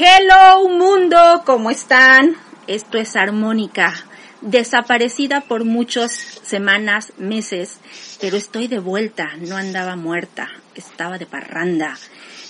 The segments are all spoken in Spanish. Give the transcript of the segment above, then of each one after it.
Hello mundo, ¿cómo están? Esto es Armónica, desaparecida por muchas semanas, meses, pero estoy de vuelta, no andaba muerta, estaba de parranda.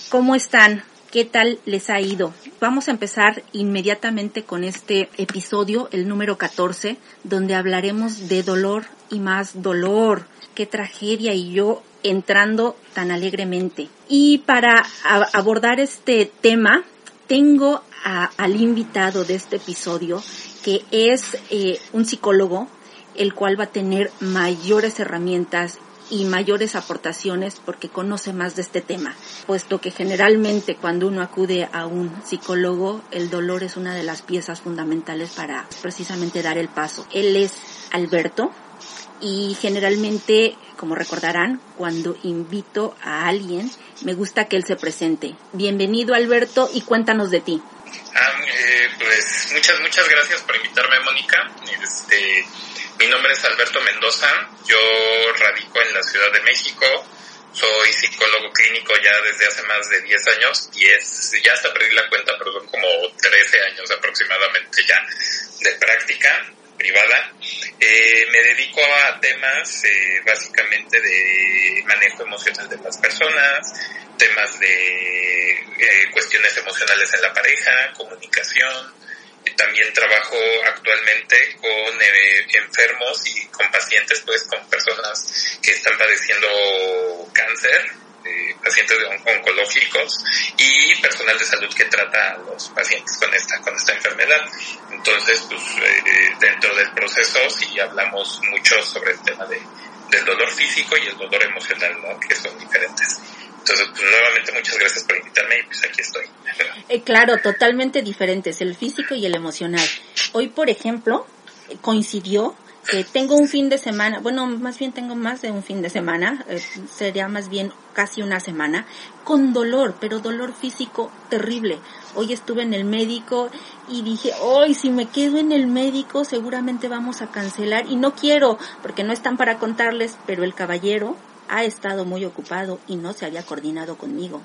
¿Cómo están? ¿Qué tal les ha ido? Vamos a empezar inmediatamente con este episodio, el número 14, donde hablaremos de dolor y más dolor. Qué tragedia y yo entrando tan alegremente. Y para abordar este tema, tengo al invitado de este episodio, que es eh, un psicólogo, el cual va a tener mayores herramientas y mayores aportaciones porque conoce más de este tema, puesto que generalmente cuando uno acude a un psicólogo, el dolor es una de las piezas fundamentales para precisamente dar el paso. Él es Alberto y generalmente, como recordarán, cuando invito a alguien, me gusta que él se presente. Bienvenido Alberto y cuéntanos de ti. Ah, eh, pues muchas, muchas gracias por invitarme, Mónica. Este, mi nombre es Alberto Mendoza, yo radico en la Ciudad de México, soy psicólogo clínico ya desde hace más de 10 años, 10, ya hasta perdí la cuenta, pero son como 13 años aproximadamente ya de práctica privada. Eh, me dedico a temas eh, básicamente de manejo emocional de las personas, temas de eh, cuestiones emocionales en la pareja, comunicación. También trabajo actualmente con enfermos y con pacientes, pues con personas que están padeciendo cáncer, pacientes oncológicos y personal de salud que trata a los pacientes con esta con esta enfermedad. Entonces, pues eh, dentro del proceso sí hablamos mucho sobre el tema de, del dolor físico y el dolor emocional, ¿no? Que son diferentes. Entonces, pues nuevamente muchas gracias por invitarme y pues aquí estoy. Eh, claro, totalmente diferentes, el físico y el emocional. Hoy, por ejemplo, coincidió que tengo un fin de semana, bueno, más bien tengo más de un fin de semana, eh, sería más bien casi una semana, con dolor, pero dolor físico terrible. Hoy estuve en el médico y dije, hoy si me quedo en el médico seguramente vamos a cancelar y no quiero, porque no están para contarles, pero el caballero ha estado muy ocupado y no se había coordinado conmigo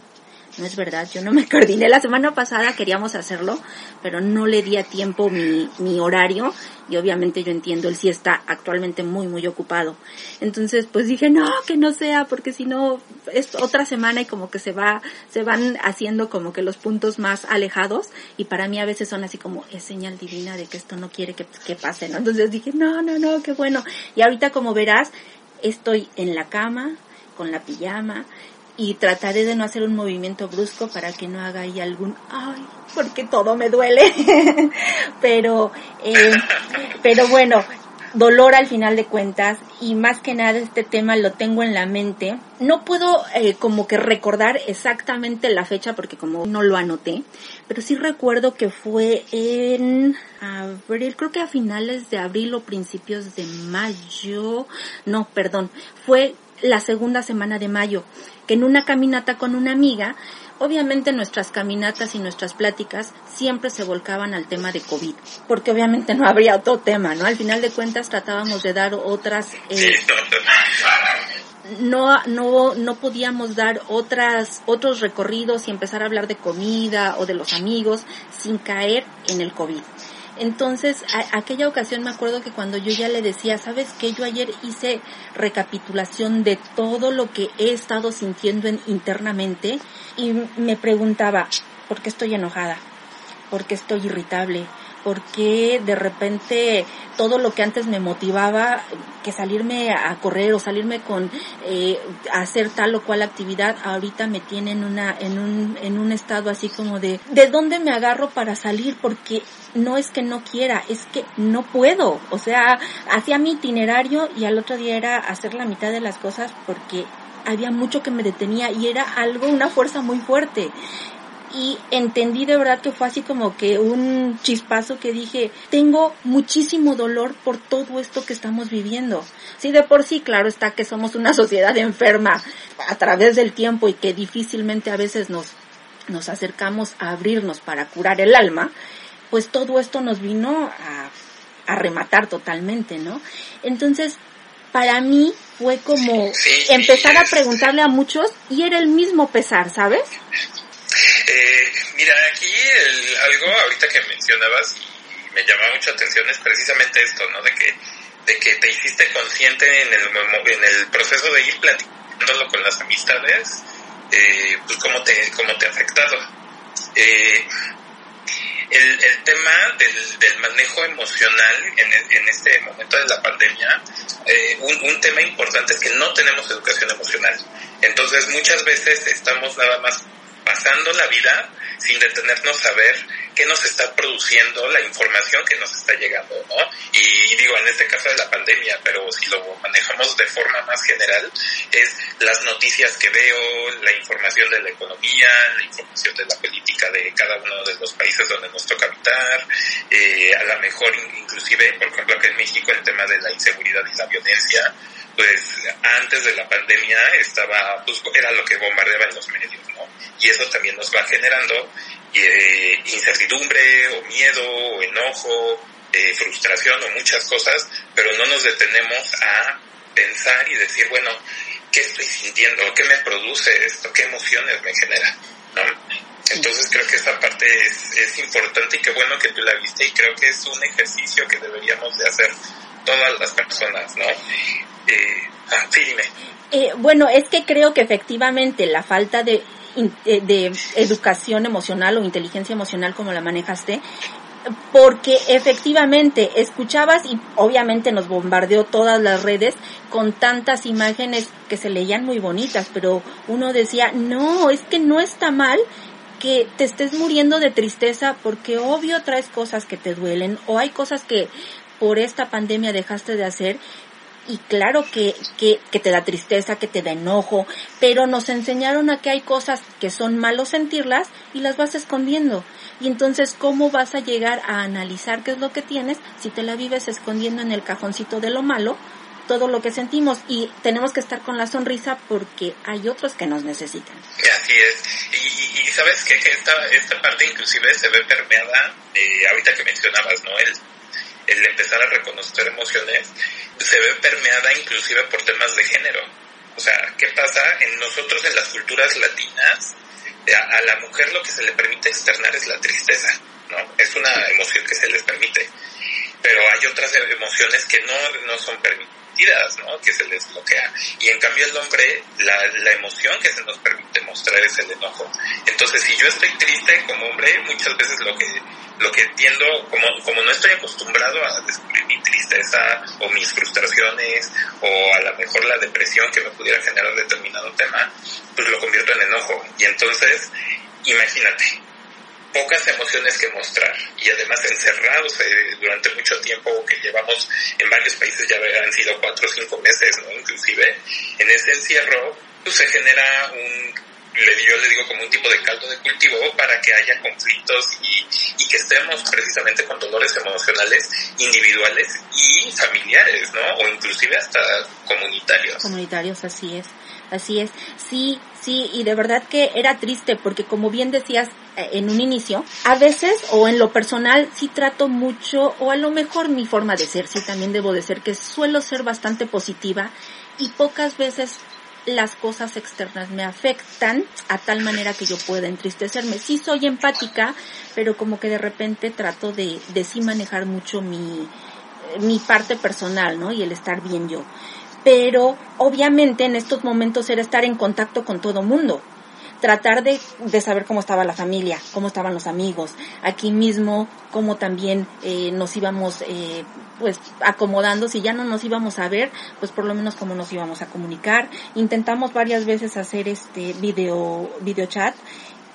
no es verdad, yo no me coordiné. La semana pasada queríamos hacerlo, pero no le di a tiempo mi, mi horario y obviamente yo entiendo, él sí está actualmente muy, muy ocupado. Entonces, pues dije, no, que no sea, porque si no, es otra semana y como que se va, se van haciendo como que los puntos más alejados y para mí a veces son así como, es señal divina de que esto no quiere que, que pase, ¿no? Entonces dije, no, no, no, qué bueno. Y ahorita como verás, estoy en la cama, con la pijama, y trataré de no hacer un movimiento brusco para que no haga ahí algún ay porque todo me duele pero eh, pero bueno dolor al final de cuentas y más que nada este tema lo tengo en la mente. No puedo eh, como que recordar exactamente la fecha porque como no lo anoté pero sí recuerdo que fue en abril creo que a finales de abril o principios de mayo no perdón fue la segunda semana de mayo, que en una caminata con una amiga, obviamente nuestras caminatas y nuestras pláticas siempre se volcaban al tema de COVID, porque obviamente no habría otro tema, ¿no? Al final de cuentas tratábamos de dar otras... Eh, no, no, no podíamos dar otras, otros recorridos y empezar a hablar de comida o de los amigos sin caer en el COVID. Entonces, aquella ocasión me acuerdo que cuando yo ya le decía, sabes que yo ayer hice recapitulación de todo lo que he estado sintiendo internamente y me preguntaba, ¿por qué estoy enojada? ¿Por qué estoy irritable? Porque de repente todo lo que antes me motivaba, que salirme a correr o salirme con eh, hacer tal o cual actividad, ahorita me tiene en una en un en un estado así como de de dónde me agarro para salir porque no es que no quiera, es que no puedo. O sea, hacía mi itinerario y al otro día era hacer la mitad de las cosas porque había mucho que me detenía y era algo, una fuerza muy fuerte y entendí de verdad que fue así como que un chispazo que dije, tengo muchísimo dolor por todo esto que estamos viviendo. Sí, de por sí, claro está que somos una sociedad enferma a través del tiempo y que difícilmente a veces nos, nos acercamos a abrirnos para curar el alma, pues todo esto nos vino a, a rematar totalmente, ¿no? Entonces, para mí fue como empezar a preguntarle a muchos y era el mismo pesar, ¿sabes? Eh, Mira, aquí algo ahorita que mencionabas y me llama mucha atención es precisamente esto, ¿no? De que, de que te hiciste consciente en el, en el proceso de ir platicándolo con las amistades, eh, pues cómo te, cómo te ha afectado. Eh, el, el tema del, del, manejo emocional en, en, este momento de la pandemia, eh, un, un, tema importante es que no tenemos educación emocional. Entonces muchas veces estamos nada más pasando la vida sin detenernos a ver qué nos está produciendo la información que nos está llegando, ¿no? Y digo, en este caso de la pandemia, pero si lo manejamos de forma más general, es las noticias que veo, la información de la economía, la información de la política de cada uno de los países donde nos toca habitar, eh, a lo mejor inclusive, por ejemplo, aquí en México el tema de la inseguridad y la violencia, pues antes de la pandemia estaba, pues era lo que bombardeaba en los medios, ¿no? Y eso también nos va generando eh, incertidumbre o miedo o enojo, eh, frustración o muchas cosas, pero no nos detenemos a pensar y decir, bueno, ¿qué estoy sintiendo? ¿Qué me produce esto? ¿Qué emociones me genera? ¿no? Entonces creo que esa parte es, es importante y qué bueno que tú la viste y creo que es un ejercicio que deberíamos de hacer todas las personas, ¿no? Eh, sí, dime. Eh, bueno, es que creo que efectivamente la falta de, eh, de educación emocional o inteligencia emocional como la manejaste, porque efectivamente escuchabas y obviamente nos bombardeó todas las redes con tantas imágenes que se leían muy bonitas, pero uno decía, no, es que no está mal que te estés muriendo de tristeza porque obvio traes cosas que te duelen o hay cosas que por esta pandemia dejaste de hacer y claro que, que, que, te da tristeza, que te da enojo, pero nos enseñaron a que hay cosas que son malos sentirlas y las vas escondiendo. Y entonces, ¿cómo vas a llegar a analizar qué es lo que tienes si te la vives escondiendo en el cajoncito de lo malo? todo lo que sentimos y tenemos que estar con la sonrisa porque hay otros que nos necesitan. Así es. Y, sabes que esta, esta parte inclusive se ve permeada, eh, ahorita que mencionabas, ¿no? El el empezar a reconocer emociones, se ve permeada inclusive por temas de género. O sea, ¿qué pasa? En nosotros, en las culturas latinas, a, la mujer lo que se le permite externar es la tristeza, ¿no? Es una emoción que se les permite. Pero hay otras emociones que no, no son permitidas, ¿no? Que se les bloquea. Y en cambio el hombre, la, la emoción que se nos permite mostrar es el enojo. Entonces, si yo estoy triste como hombre, muchas veces lo que lo que entiendo, como, como no estoy acostumbrado a descubrir mi tristeza o mis frustraciones o a lo mejor la depresión que me pudiera generar determinado tema, pues lo convierto en enojo. Y entonces, imagínate, pocas emociones que mostrar y además encerrados eh, durante mucho tiempo que llevamos en varios países ya han sido cuatro o cinco meses, ¿no? Inclusive, en ese encierro, pues se genera un yo le digo como un tipo de caldo de cultivo para que haya conflictos y, y que estemos precisamente con dolores emocionales individuales y familiares, ¿no? O inclusive hasta comunitarios. Comunitarios, así es. Así es, sí, sí, y de verdad que era triste porque como bien decías en un inicio, a veces o en lo personal sí trato mucho, o a lo mejor mi forma de ser, sí también debo de ser, que suelo ser bastante positiva y pocas veces las cosas externas me afectan a tal manera que yo pueda entristecerme. Sí soy empática, pero como que de repente trato de, de sí manejar mucho mi, mi parte personal, ¿no? Y el estar bien yo. Pero obviamente en estos momentos era estar en contacto con todo mundo tratar de, de, saber cómo estaba la familia, cómo estaban los amigos, aquí mismo, cómo también eh, nos íbamos eh, pues acomodando, si ya no nos íbamos a ver, pues por lo menos cómo nos íbamos a comunicar. Intentamos varias veces hacer este video, video chat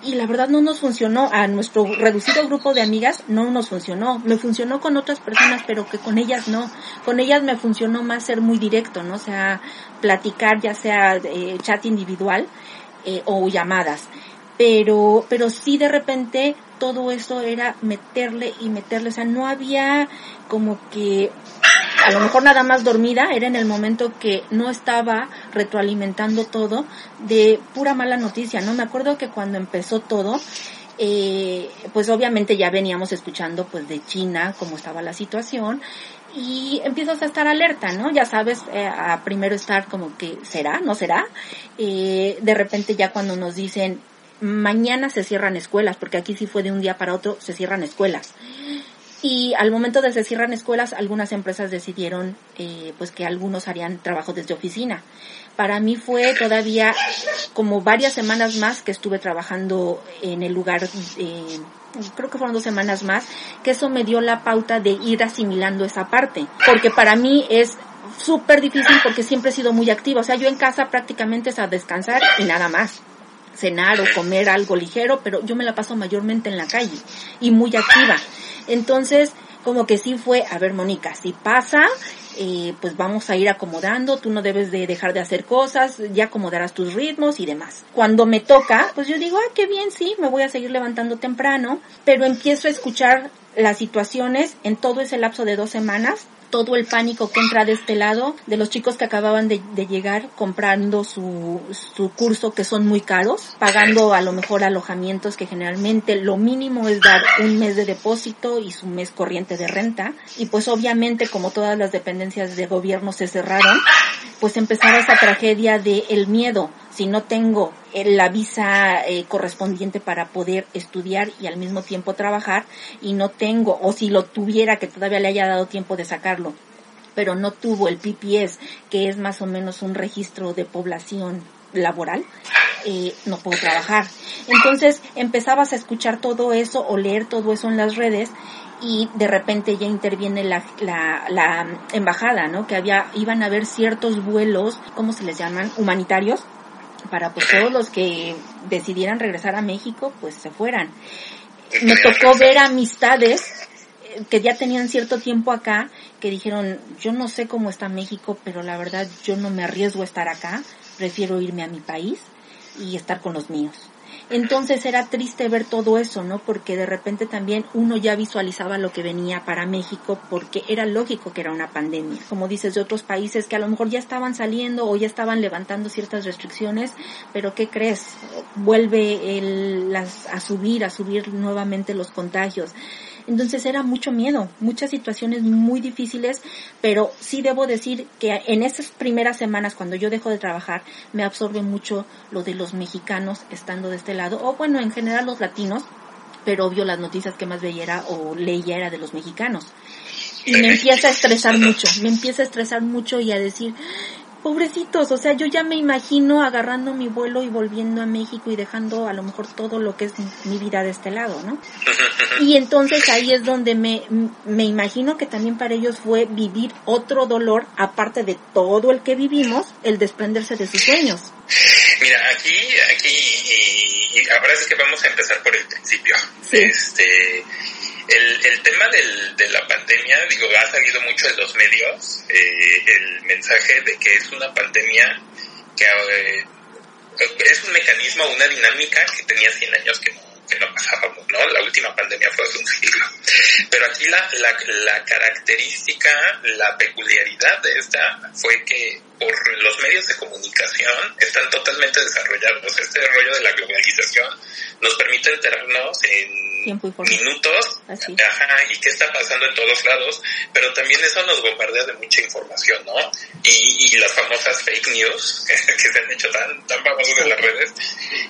y la verdad no nos funcionó. A nuestro reducido grupo de amigas no nos funcionó. Me funcionó con otras personas, pero que con ellas no. Con ellas me funcionó más ser muy directo, ¿no? O sea, platicar ya sea eh, chat individual eh, o llamadas. Pero, pero sí de repente todo eso era meterle y meterle, o sea, no había como que a lo mejor nada más dormida, era en el momento que no estaba retroalimentando todo de pura mala noticia, ¿no? Me acuerdo que cuando empezó todo, eh, pues obviamente ya veníamos escuchando pues de China cómo estaba la situación y empiezas a estar alerta, ¿no? Ya sabes, eh, a primero estar como que será, no será. Eh, de repente ya cuando nos dicen mañana se cierran escuelas, porque aquí sí fue de un día para otro, se cierran escuelas. Y al momento de se cierran escuelas, algunas empresas decidieron eh, pues que algunos harían trabajo desde oficina. Para mí fue todavía como varias semanas más que estuve trabajando en el lugar, eh, creo que fueron dos semanas más, que eso me dio la pauta de ir asimilando esa parte. Porque para mí es súper difícil porque siempre he sido muy activa. O sea, yo en casa prácticamente es a descansar y nada más cenar o comer algo ligero, pero yo me la paso mayormente en la calle y muy activa. Entonces, como que sí fue, a ver, Mónica, si pasa, eh, pues vamos a ir acomodando, tú no debes de dejar de hacer cosas, ya acomodarás tus ritmos y demás. Cuando me toca, pues yo digo, ah, qué bien, sí, me voy a seguir levantando temprano, pero empiezo a escuchar las situaciones en todo ese lapso de dos semanas todo el pánico que entra de este lado, de los chicos que acababan de, llegar comprando su, su curso que son muy caros, pagando a lo mejor alojamientos que generalmente lo mínimo es dar un mes de depósito y su mes corriente de renta. Y pues obviamente como todas las dependencias de gobierno se cerraron, pues empezaba esa tragedia de el miedo si no tengo la visa eh, correspondiente para poder estudiar y al mismo tiempo trabajar y no tengo, o si lo tuviera que todavía le haya dado tiempo de sacarlo, pero no tuvo el PPS, que es más o menos un registro de población laboral, eh, no puedo trabajar. Entonces empezabas a escuchar todo eso o leer todo eso en las redes y de repente ya interviene la, la, la embajada, ¿no? Que había, iban a haber ciertos vuelos, ¿cómo se les llaman? Humanitarios, para pues todos los que decidieran regresar a México, pues se fueran. Me tocó ver amistades eh, que ya tenían cierto tiempo acá, que dijeron, yo no sé cómo está México, pero la verdad yo no me arriesgo a estar acá, prefiero irme a mi país y estar con los míos. Entonces era triste ver todo eso, ¿no? Porque de repente también uno ya visualizaba lo que venía para México porque era lógico que era una pandemia. Como dices, de otros países que a lo mejor ya estaban saliendo o ya estaban levantando ciertas restricciones, pero ¿qué crees? Vuelve el, las, a subir, a subir nuevamente los contagios. Entonces era mucho miedo, muchas situaciones muy difíciles, pero sí debo decir que en esas primeras semanas cuando yo dejo de trabajar me absorbe mucho lo de los mexicanos estando de este lado, o bueno, en general los latinos, pero obvio las noticias que más veía o leía era de los mexicanos. Y me empieza a estresar mucho, me empieza a estresar mucho y a decir, pobrecitos, o sea, yo ya me imagino agarrando mi vuelo y volviendo a México y dejando a lo mejor todo lo que es mi vida de este lado, ¿no? Y entonces ahí es donde me, me imagino que también para ellos fue vivir otro dolor, aparte de todo el que vivimos, el desprenderse de sus sueños. Mira, aquí, aquí, y, ahora es que vamos a empezar por el principio. Este, el, el tema del, de la pandemia, digo, ha salido mucho en los medios eh, el mensaje de que es una pandemia que eh, es un mecanismo, una dinámica que tenía 100 años que no, que no pasábamos, ¿no? La última pandemia fue hace un siglo. Pero aquí la, la, la característica, la peculiaridad de esta fue que por los medios de comunicación están totalmente desarrollados. Este rollo de la globalización nos permite enterarnos en minutos. Ajá, y qué está pasando en todos lados, pero también eso nos bombardea de mucha información, ¿no? Y, y las famosas fake news que se han hecho tan, tan famosas en las redes,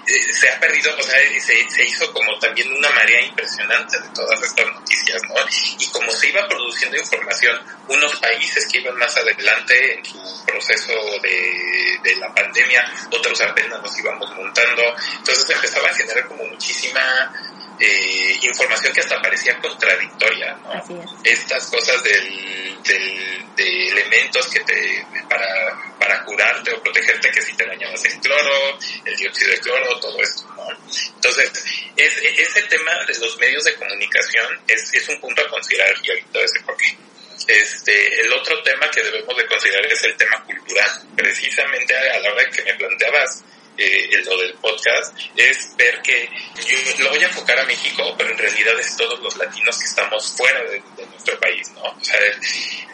eh, se ha perdido, o sea, se, se hizo como también una marea impresionante de todas estas noticias, ¿no? Y como se iba produciendo información, unos países que iban más adelante en su proceso de, de la pandemia, otros apenas nos íbamos montando, entonces empezaba a generar como muchísima eh, información que hasta parecía contradictoria, ¿no? Estas cosas del, del, de elementos que te, para, para curarte o protegerte que si te bañabas el cloro, el dióxido de cloro, todo esto, ¿no? Entonces, es, ese tema de los medios de comunicación es, es un punto a considerar y ahorita ese por qué. Este, el otro tema que debemos de considerar es el tema cultural. Precisamente a la hora que me planteabas eh, lo del podcast, es ver que yo lo voy a enfocar a México, pero en realidad es todos los latinos que estamos fuera de, nuestro país, ¿no? O sea,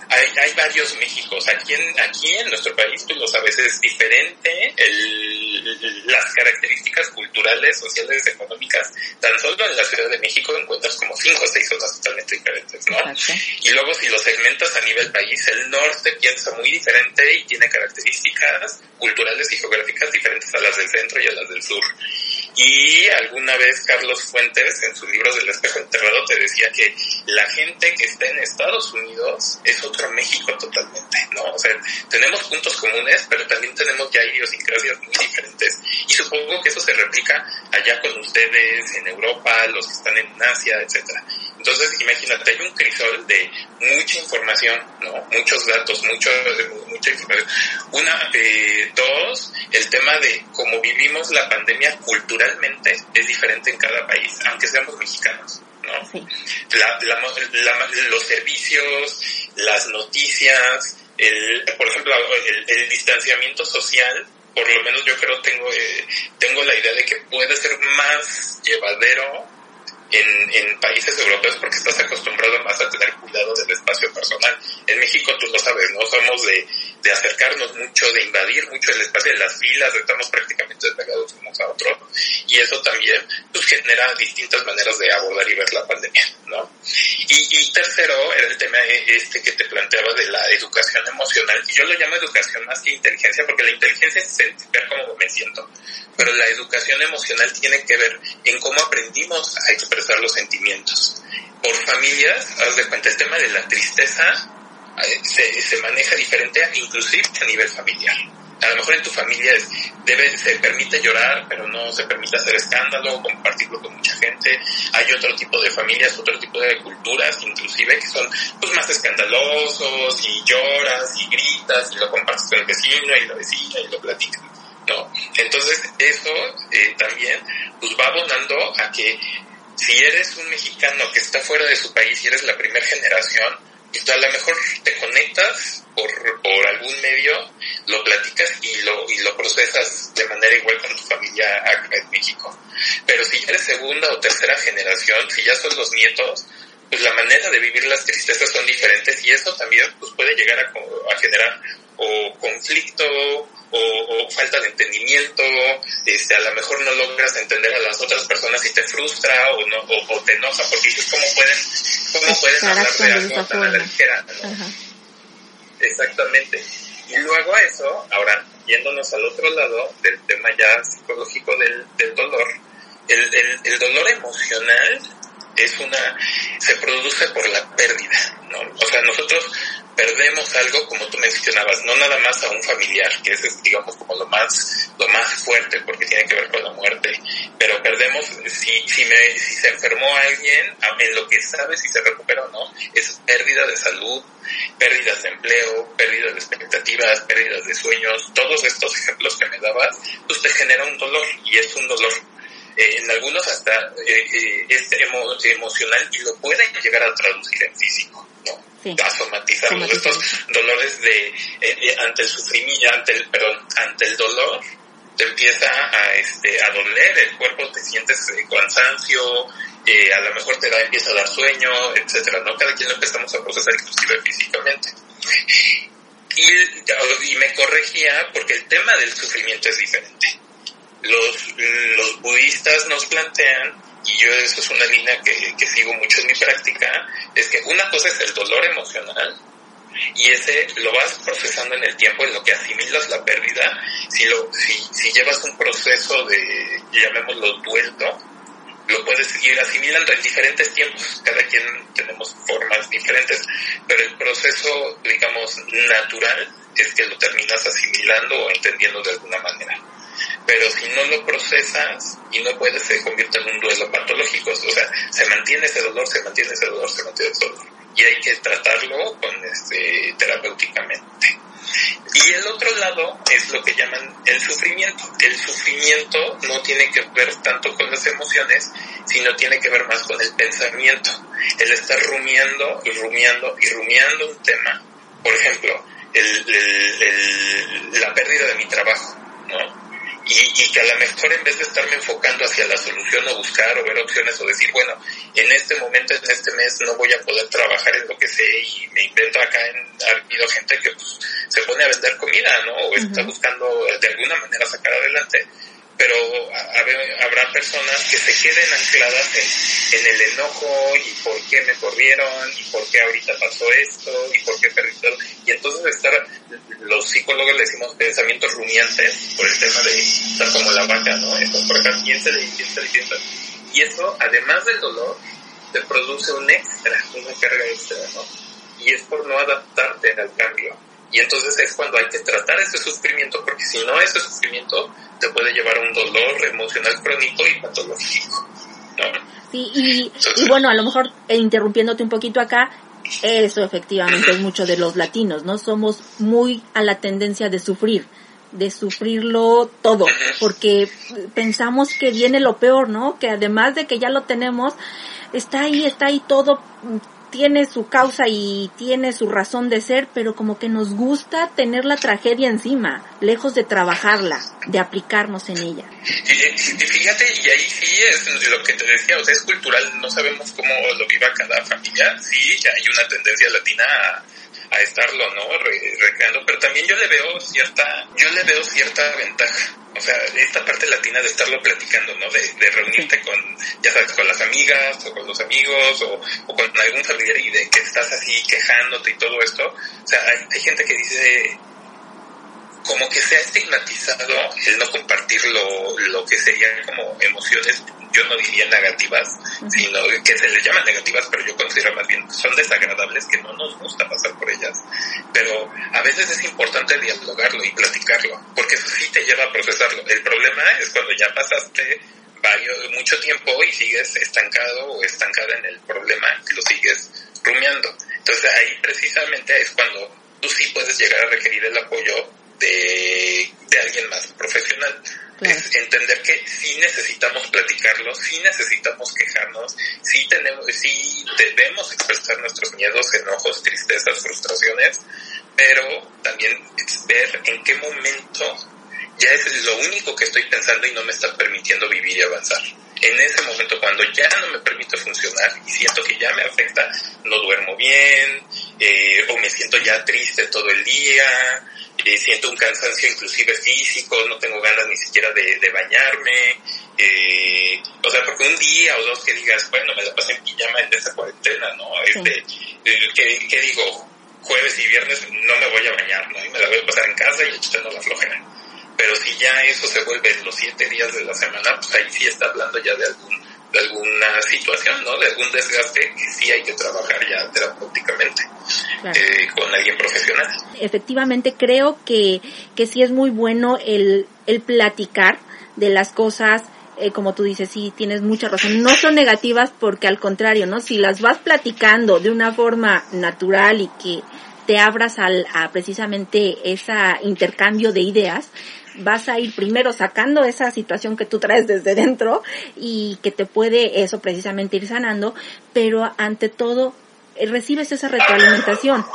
hay, hay varios Méxicos. Aquí en, aquí en nuestro país, tú lo sabes, es diferente el, las características culturales, sociales, económicas. Tan solo en la Ciudad de México encuentras como cinco o seis zonas totalmente diferentes, ¿no? Y luego si lo segmentas a nivel país, el norte piensa muy diferente y tiene características culturales y geográficas diferentes a las del centro y a las del sur. Y alguna vez Carlos Fuentes, en sus libros del espejo enterrado, te decía que la gente que está en Estados Unidos es otro México totalmente, ¿no? O sea, tenemos puntos comunes, pero también tenemos ya idiosincrasias muy diferentes. Y supongo que eso se replica allá con ustedes, en Europa, los que están en Asia, etcétera. Entonces, imagínate, hay un crisol de mucha información, ¿no? Muchos datos, mucho, mucha información. Una, eh, dos, el tema de cómo vivimos la pandemia culturalmente es diferente en cada país, aunque seamos mexicanos. ¿no? Sí. los servicios, las noticias, el, por ejemplo, el, distanciamiento social, por lo menos yo creo tengo eh, tengo la idea de que puede ser más llevadero en, en, países europeos porque estás acostumbrado más a tener cuidado del espacio personal. En México tú lo sabes, ¿no? Somos de, de acercarnos mucho, de invadir mucho el espacio de las filas, estamos prácticamente despegados unos a otros y eso también pues, genera distintas maneras de abordar y ver la pandemia, ¿no? Y, y tercero era el tema este que te planteaba de la educación emocional y yo lo llamo educación más que inteligencia porque la inteligencia es ver cómo me siento, pero la educación emocional tiene que ver en cómo aprendimos a expresar los sentimientos. Por familias, haz de cuenta, el tema de la tristeza eh, se, se maneja diferente inclusive a nivel familiar. A lo mejor en tu familia es, debe, se permite llorar, pero no se permite hacer escándalo, compartirlo con mucha gente. Hay otro tipo de familias, otro tipo de culturas, inclusive, que son pues más escandalosos y lloras y gritas y lo compartes con el vecino y la vecina y lo platicas. ¿no? Entonces eso eh, también pues va abonando a que si eres un mexicano que está fuera de su país y eres la primera generación, pues a lo mejor te conectas por, por algún medio, lo platicas y lo, y lo procesas de manera igual con tu familia acá en México. Pero si ya eres segunda o tercera generación, si ya son los nietos, pues la manera de vivir las tristezas son diferentes y eso también pues puede llegar a, a generar o conflicto o, falta de entendimiento, este, a lo mejor no logras entender a las otras personas y te frustra o, no, o, te enoja porque dices cómo pueden, cómo pueden hablar de algo tan a la ligera. Exactamente. Y luego a eso, ahora yéndonos al otro lado del tema ya psicológico del, del dolor, el, el, el dolor emocional es una, se produce por la pérdida, ¿no? O sea, nosotros perdemos algo como tú mencionabas, no nada más a un familiar, que es digamos como lo más, lo más fuerte porque tiene que ver con la muerte, pero perdemos, si, si, me, si se enfermó alguien, en lo que sabe si se recupera o no, es pérdida de salud, pérdidas de empleo, pérdida de expectativas, pérdidas de sueños, todos estos ejemplos que me dabas, pues te genera un dolor y es un dolor eh, en algunos hasta eh, eh, es emocional y lo pueden llegar a traducir en físico, ¿no? A somatizarlo. Estos dolores de, ante el sufrimiento, ante el, perdón, ante el dolor, te empieza a, este, a doler, el cuerpo te sientes cansancio, a lo mejor te da, empieza a dar sueño, etcétera, ¿no? Cada quien lo empezamos a procesar inclusive físicamente. Y, y me corregía porque el tema del sufrimiento es diferente los, los budistas nos plantean, y yo eso es una línea que, que sigo mucho en mi práctica, es que una cosa es el dolor emocional, y ese lo vas procesando en el tiempo en lo que asimilas la pérdida. Si, lo, si, si llevas un proceso de, llamémoslo, duelo, lo puedes ir asimilando en diferentes tiempos. Cada quien tenemos formas diferentes, pero el proceso, digamos, natural es que lo terminas asimilando o entendiendo de alguna manera pero si no lo procesas y no puedes, se convierte en un duelo patológico. O sea, se mantiene ese dolor, se mantiene ese dolor, se mantiene ese dolor. Y hay que tratarlo con este, terapéuticamente. Y el otro lado es lo que llaman el sufrimiento. El sufrimiento no tiene que ver tanto con las emociones, sino tiene que ver más con el pensamiento. El estar rumiando y rumiando y rumiando un tema. Por ejemplo, el, la pérdida de mi trabajo, ¿no? Y, que a lo mejor en vez de estarme enfocando hacia la solución o buscar o ver opciones o decir, bueno, en este momento, en este mes no voy a poder trabajar en lo que sé y me invento acá, en, ha habido gente que pues, se pone a vender comida, ¿no? O está buscando de alguna manera sacar adelante. Pero habrá personas que se queden ancladas en, el enojo y por qué me corrieron y por qué ahorita pasó esto y por qué perdí todo. Y entonces estar, los psicólogos le decimos pensamientos rumiantes por el tema de estar como la vaca, ¿no? Por acá piénsale y piénsale y piénsale. Y eso, además del dolor, te produce un extra, una carga extra, ¿no? Y es por no adaptarte al cambio. Y entonces es cuando hay que tratar ese sufrimiento, porque si no ese sufrimiento te puede llevar a un dolor emocional crónico y patológico. Sí, y, y bueno, a lo mejor eh, interrumpiéndote un poquito acá, eso efectivamente es mucho de los latinos, ¿no? Somos muy a la tendencia de sufrir, de sufrirlo todo, porque pensamos que viene lo peor, ¿no? Que además de que ya lo tenemos, está ahí, está ahí todo tiene su causa y tiene su razón de ser, pero como que nos gusta tener la tragedia encima, lejos de trabajarla, de aplicarnos en ella. Y, fíjate, y ahí sí es lo que te decía, o sea, es cultural, no sabemos cómo lo viva cada familia, sí, hay una tendencia latina a, estarlo, ¿no? recreando, pero también yo le veo cierta, yo le veo cierta ventaja o sea, esta parte latina de estarlo platicando, ¿no? De, reunirte con, ya sabes, con las amigas o con los amigos o, con algún familiar y de que estás así quejándote y todo esto. O sea, hay, gente que dice, como que se ha estigmatizado el no compartir lo, lo que serían como emociones, yo no diría negativas, sino que se les llama negativas, pero yo considero más bien son desagradables que no nos gusta pasar por ellas. Pero a veces es importante dialogarlo y platicarlo, porque eso sí te lleva a procesarlo. El problema es cuando ya pasaste varios, mucho tiempo y sigues estancado o estancada en el problema lo sigues rumiando. Entonces ahí precisamente es cuando tú sí puedes llegar a requerir el apoyo de, de alguien más profesional. Es entender que sí necesitamos platicarlo, sí necesitamos quejarnos, sí tenemos, sí debemos expresar nuestros miedos, enojos, tristezas, frustraciones, pero también ver en qué momento ya es lo único que estoy pensando y no me está permitiendo vivir y avanzar. En ese momento, cuando ya no me permite funcionar y siento que ya me afecta, no duermo bien, eh, o me siento ya triste todo el día, eh, siento un cansancio inclusive físico, no tengo ganas ni siquiera de, bañarme, eh, o sea, porque un día o dos que digas, bueno, me la pasé en pijama en esa cuarentena, ¿no? Este, eh, que, digo, jueves y viernes no me voy a bañar, ¿no? Y me la voy a pasar en casa y echando la flojera. Pero si ya eso se vuelve los siete días de la semana, pues ahí sí está hablando ya de algún de alguna situación, ¿no? De algún desgaste que sí hay que trabajar ya terapéuticamente eh, con alguien profesional. Efectivamente, creo que, que sí es muy bueno el, el platicar de las cosas eh, como tú dices, sí, tienes mucha razón. No son negativas porque al contrario, ¿no? Si las vas platicando de una forma natural y que te abras al, a precisamente ese intercambio de ideas, vas a ir primero sacando esa situación que tú traes desde dentro y que te puede eso precisamente ir sanando, pero ante todo eh, recibes esa retroalimentación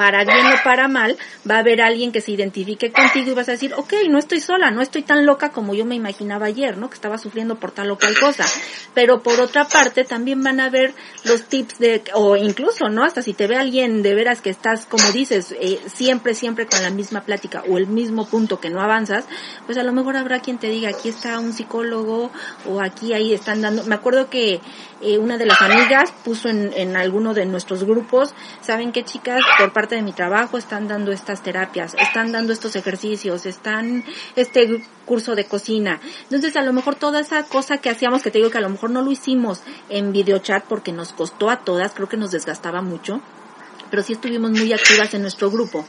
para bien o para mal, va a haber alguien que se identifique contigo y vas a decir, ok, no estoy sola, no estoy tan loca como yo me imaginaba ayer, ¿no? Que estaba sufriendo por tal o cual cosa. Pero por otra parte, también van a ver los tips de, o incluso, ¿no? Hasta si te ve alguien de veras que estás, como dices, eh, siempre, siempre con la misma plática o el mismo punto que no avanzas, pues a lo mejor habrá quien te diga, aquí está un psicólogo o aquí ahí están dando, me acuerdo que eh, una de las amigas puso en, en alguno de nuestros grupos, ¿saben qué chicas? Por parte de mi trabajo están dando estas terapias, están dando estos ejercicios, están este curso de cocina. Entonces a lo mejor toda esa cosa que hacíamos, que te digo que a lo mejor no lo hicimos en videochat porque nos costó a todas, creo que nos desgastaba mucho, pero sí estuvimos muy activas en nuestro grupo.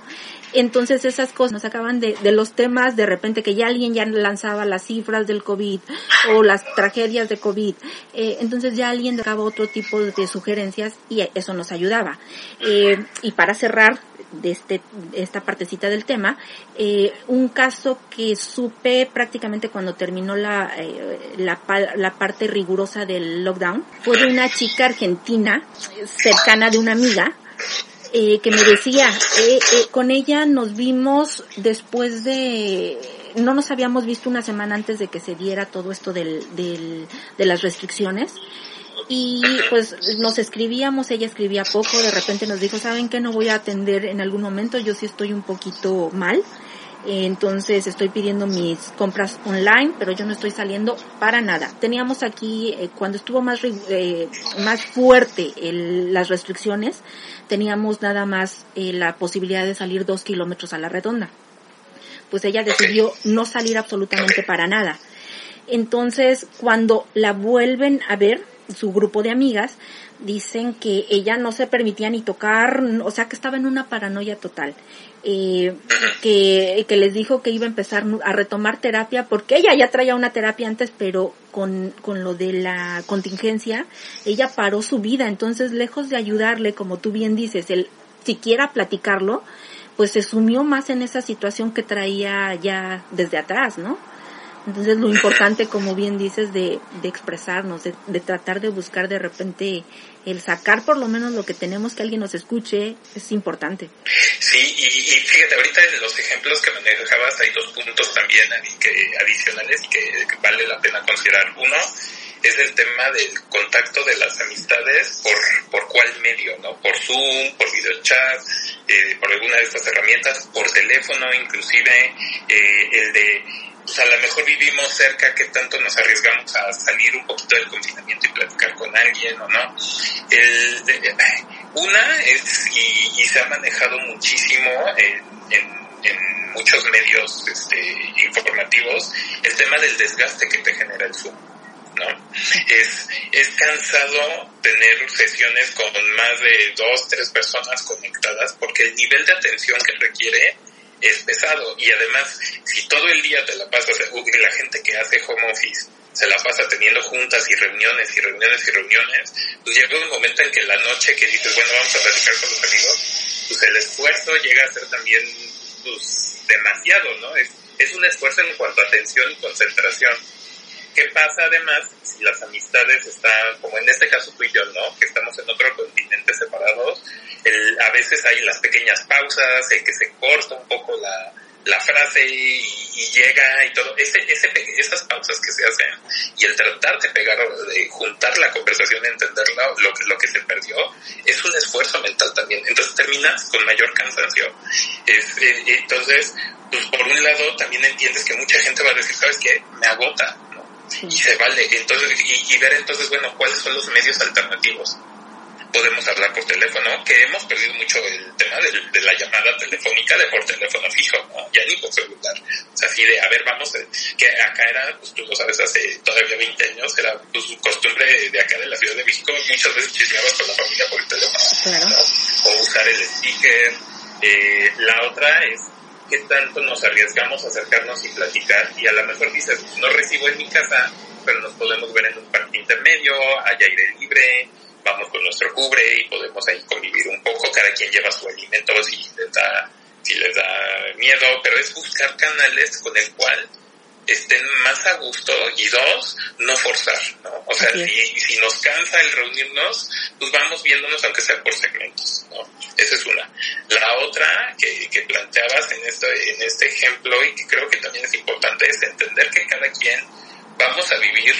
Entonces esas cosas nos acaban de, de los temas de repente que ya alguien ya lanzaba las cifras del COVID o las tragedias de COVID. Eh, entonces ya alguien daba otro tipo de sugerencias y eso nos ayudaba. Eh, y para cerrar de este, esta partecita del tema, eh, un caso que supe prácticamente cuando terminó la, eh, la, la parte rigurosa del lockdown fue de una chica argentina cercana de una amiga eh, que me decía, eh, eh, con ella nos vimos después de, no nos habíamos visto una semana antes de que se diera todo esto del, del, de las restricciones. Y pues nos escribíamos, ella escribía poco, de repente nos dijo, ¿saben qué? No voy a atender en algún momento, yo sí estoy un poquito mal. Entonces estoy pidiendo mis compras online, pero yo no estoy saliendo para nada. Teníamos aquí, eh, cuando estuvo más, eh, más fuerte las restricciones, teníamos nada más eh, la posibilidad de salir dos kilómetros a la redonda. Pues ella decidió no salir absolutamente para nada. Entonces, cuando la vuelven a ver, su grupo de amigas, dicen que ella no se permitía ni tocar, o sea que estaba en una paranoia total. Eh, que, que les dijo que iba a empezar a retomar terapia porque ella ya traía una terapia antes, pero con, con lo de la contingencia, ella paró su vida. Entonces, lejos de ayudarle, como tú bien dices, el siquiera platicarlo, pues se sumió más en esa situación que traía ya desde atrás, ¿no? Entonces lo importante, como bien dices, de, de expresarnos, de, de, tratar de buscar de repente el sacar por lo menos lo que tenemos que alguien nos escuche, es importante. Sí, y, y fíjate, ahorita en los ejemplos que manejabas hay dos puntos también que, adicionales que, que vale la pena considerar. Uno, es el tema del contacto de las amistades por, por cuál medio, ¿no? Por Zoom, por videochat, eh, por alguna de estas herramientas, por teléfono inclusive, eh, el de pues a lo mejor vivimos cerca, que tanto nos arriesgamos a salir un poquito del confinamiento y platicar con alguien o no. El, una es, y, se ha manejado muchísimo en, en, muchos medios este, informativos, el tema del desgaste que te genera el Zoom. ¿no? Es, es cansado tener sesiones con más de dos, tres personas conectadas porque el nivel de atención que requiere es pesado y además si todo el día te la pasas, la gente que hace home office se la pasa teniendo juntas y reuniones y reuniones y reuniones, pues llega un momento en que la noche que dices, bueno, vamos a platicar con los amigos, pues el esfuerzo llega a ser también pues, demasiado, ¿no? Es, es un esfuerzo en cuanto a atención y concentración. ¿Qué pasa además si las amistades están, como en este caso tú y yo, ¿no? Que estamos en otro continente separados, a veces hay las pequeñas pausas, el que se corta un poco la, la frase y, llega y todo, ese, ese, esas pausas que se hacen y el tratar de pegar, de juntar la conversación, entenderla, lo lo que se perdió, es un esfuerzo mental también. Entonces terminas con mayor cansancio. Es, eh, entonces, pues por un lado también entiendes que mucha gente va a decir, ¿sabes qué? Me agota, ¿no? Y se vale. Entonces, y, y ver entonces, bueno, cuáles son los medios alternativos podemos hablar por teléfono, que hemos perdido mucho el tema de, la llamada telefónica de por teléfono fijo, ya ni por celular. O sea, así de, a ver, vamos, eh, que acá era, pues tú lo sabes, hace todavía 20 años, era pues costumbre de acá de la Ciudad de México, muchas veces chismeabas con la familia por el teléfono, o usar el speaker. Eh, la otra es qué tanto nos arriesgamos a acercarnos y platicar, y a lo mejor dices, no recibo en mi casa, pero nos podemos ver en un parque intermedio, hay aire libre, vamos con nuestro cubre y podemos ahí convivir un poco, cada quien lleva su alimento si les da, si les da miedo, pero es buscar canales con el cual estén más a gusto y dos, no forzar, ¿no? O sea, si, si, nos cansa el reunirnos, pues vamos viéndonos aunque sea por segmentos, ¿no? Esa es una. La otra que, que planteabas en este, en este ejemplo y que creo que también es importante es entender que cada quien vamos a vivir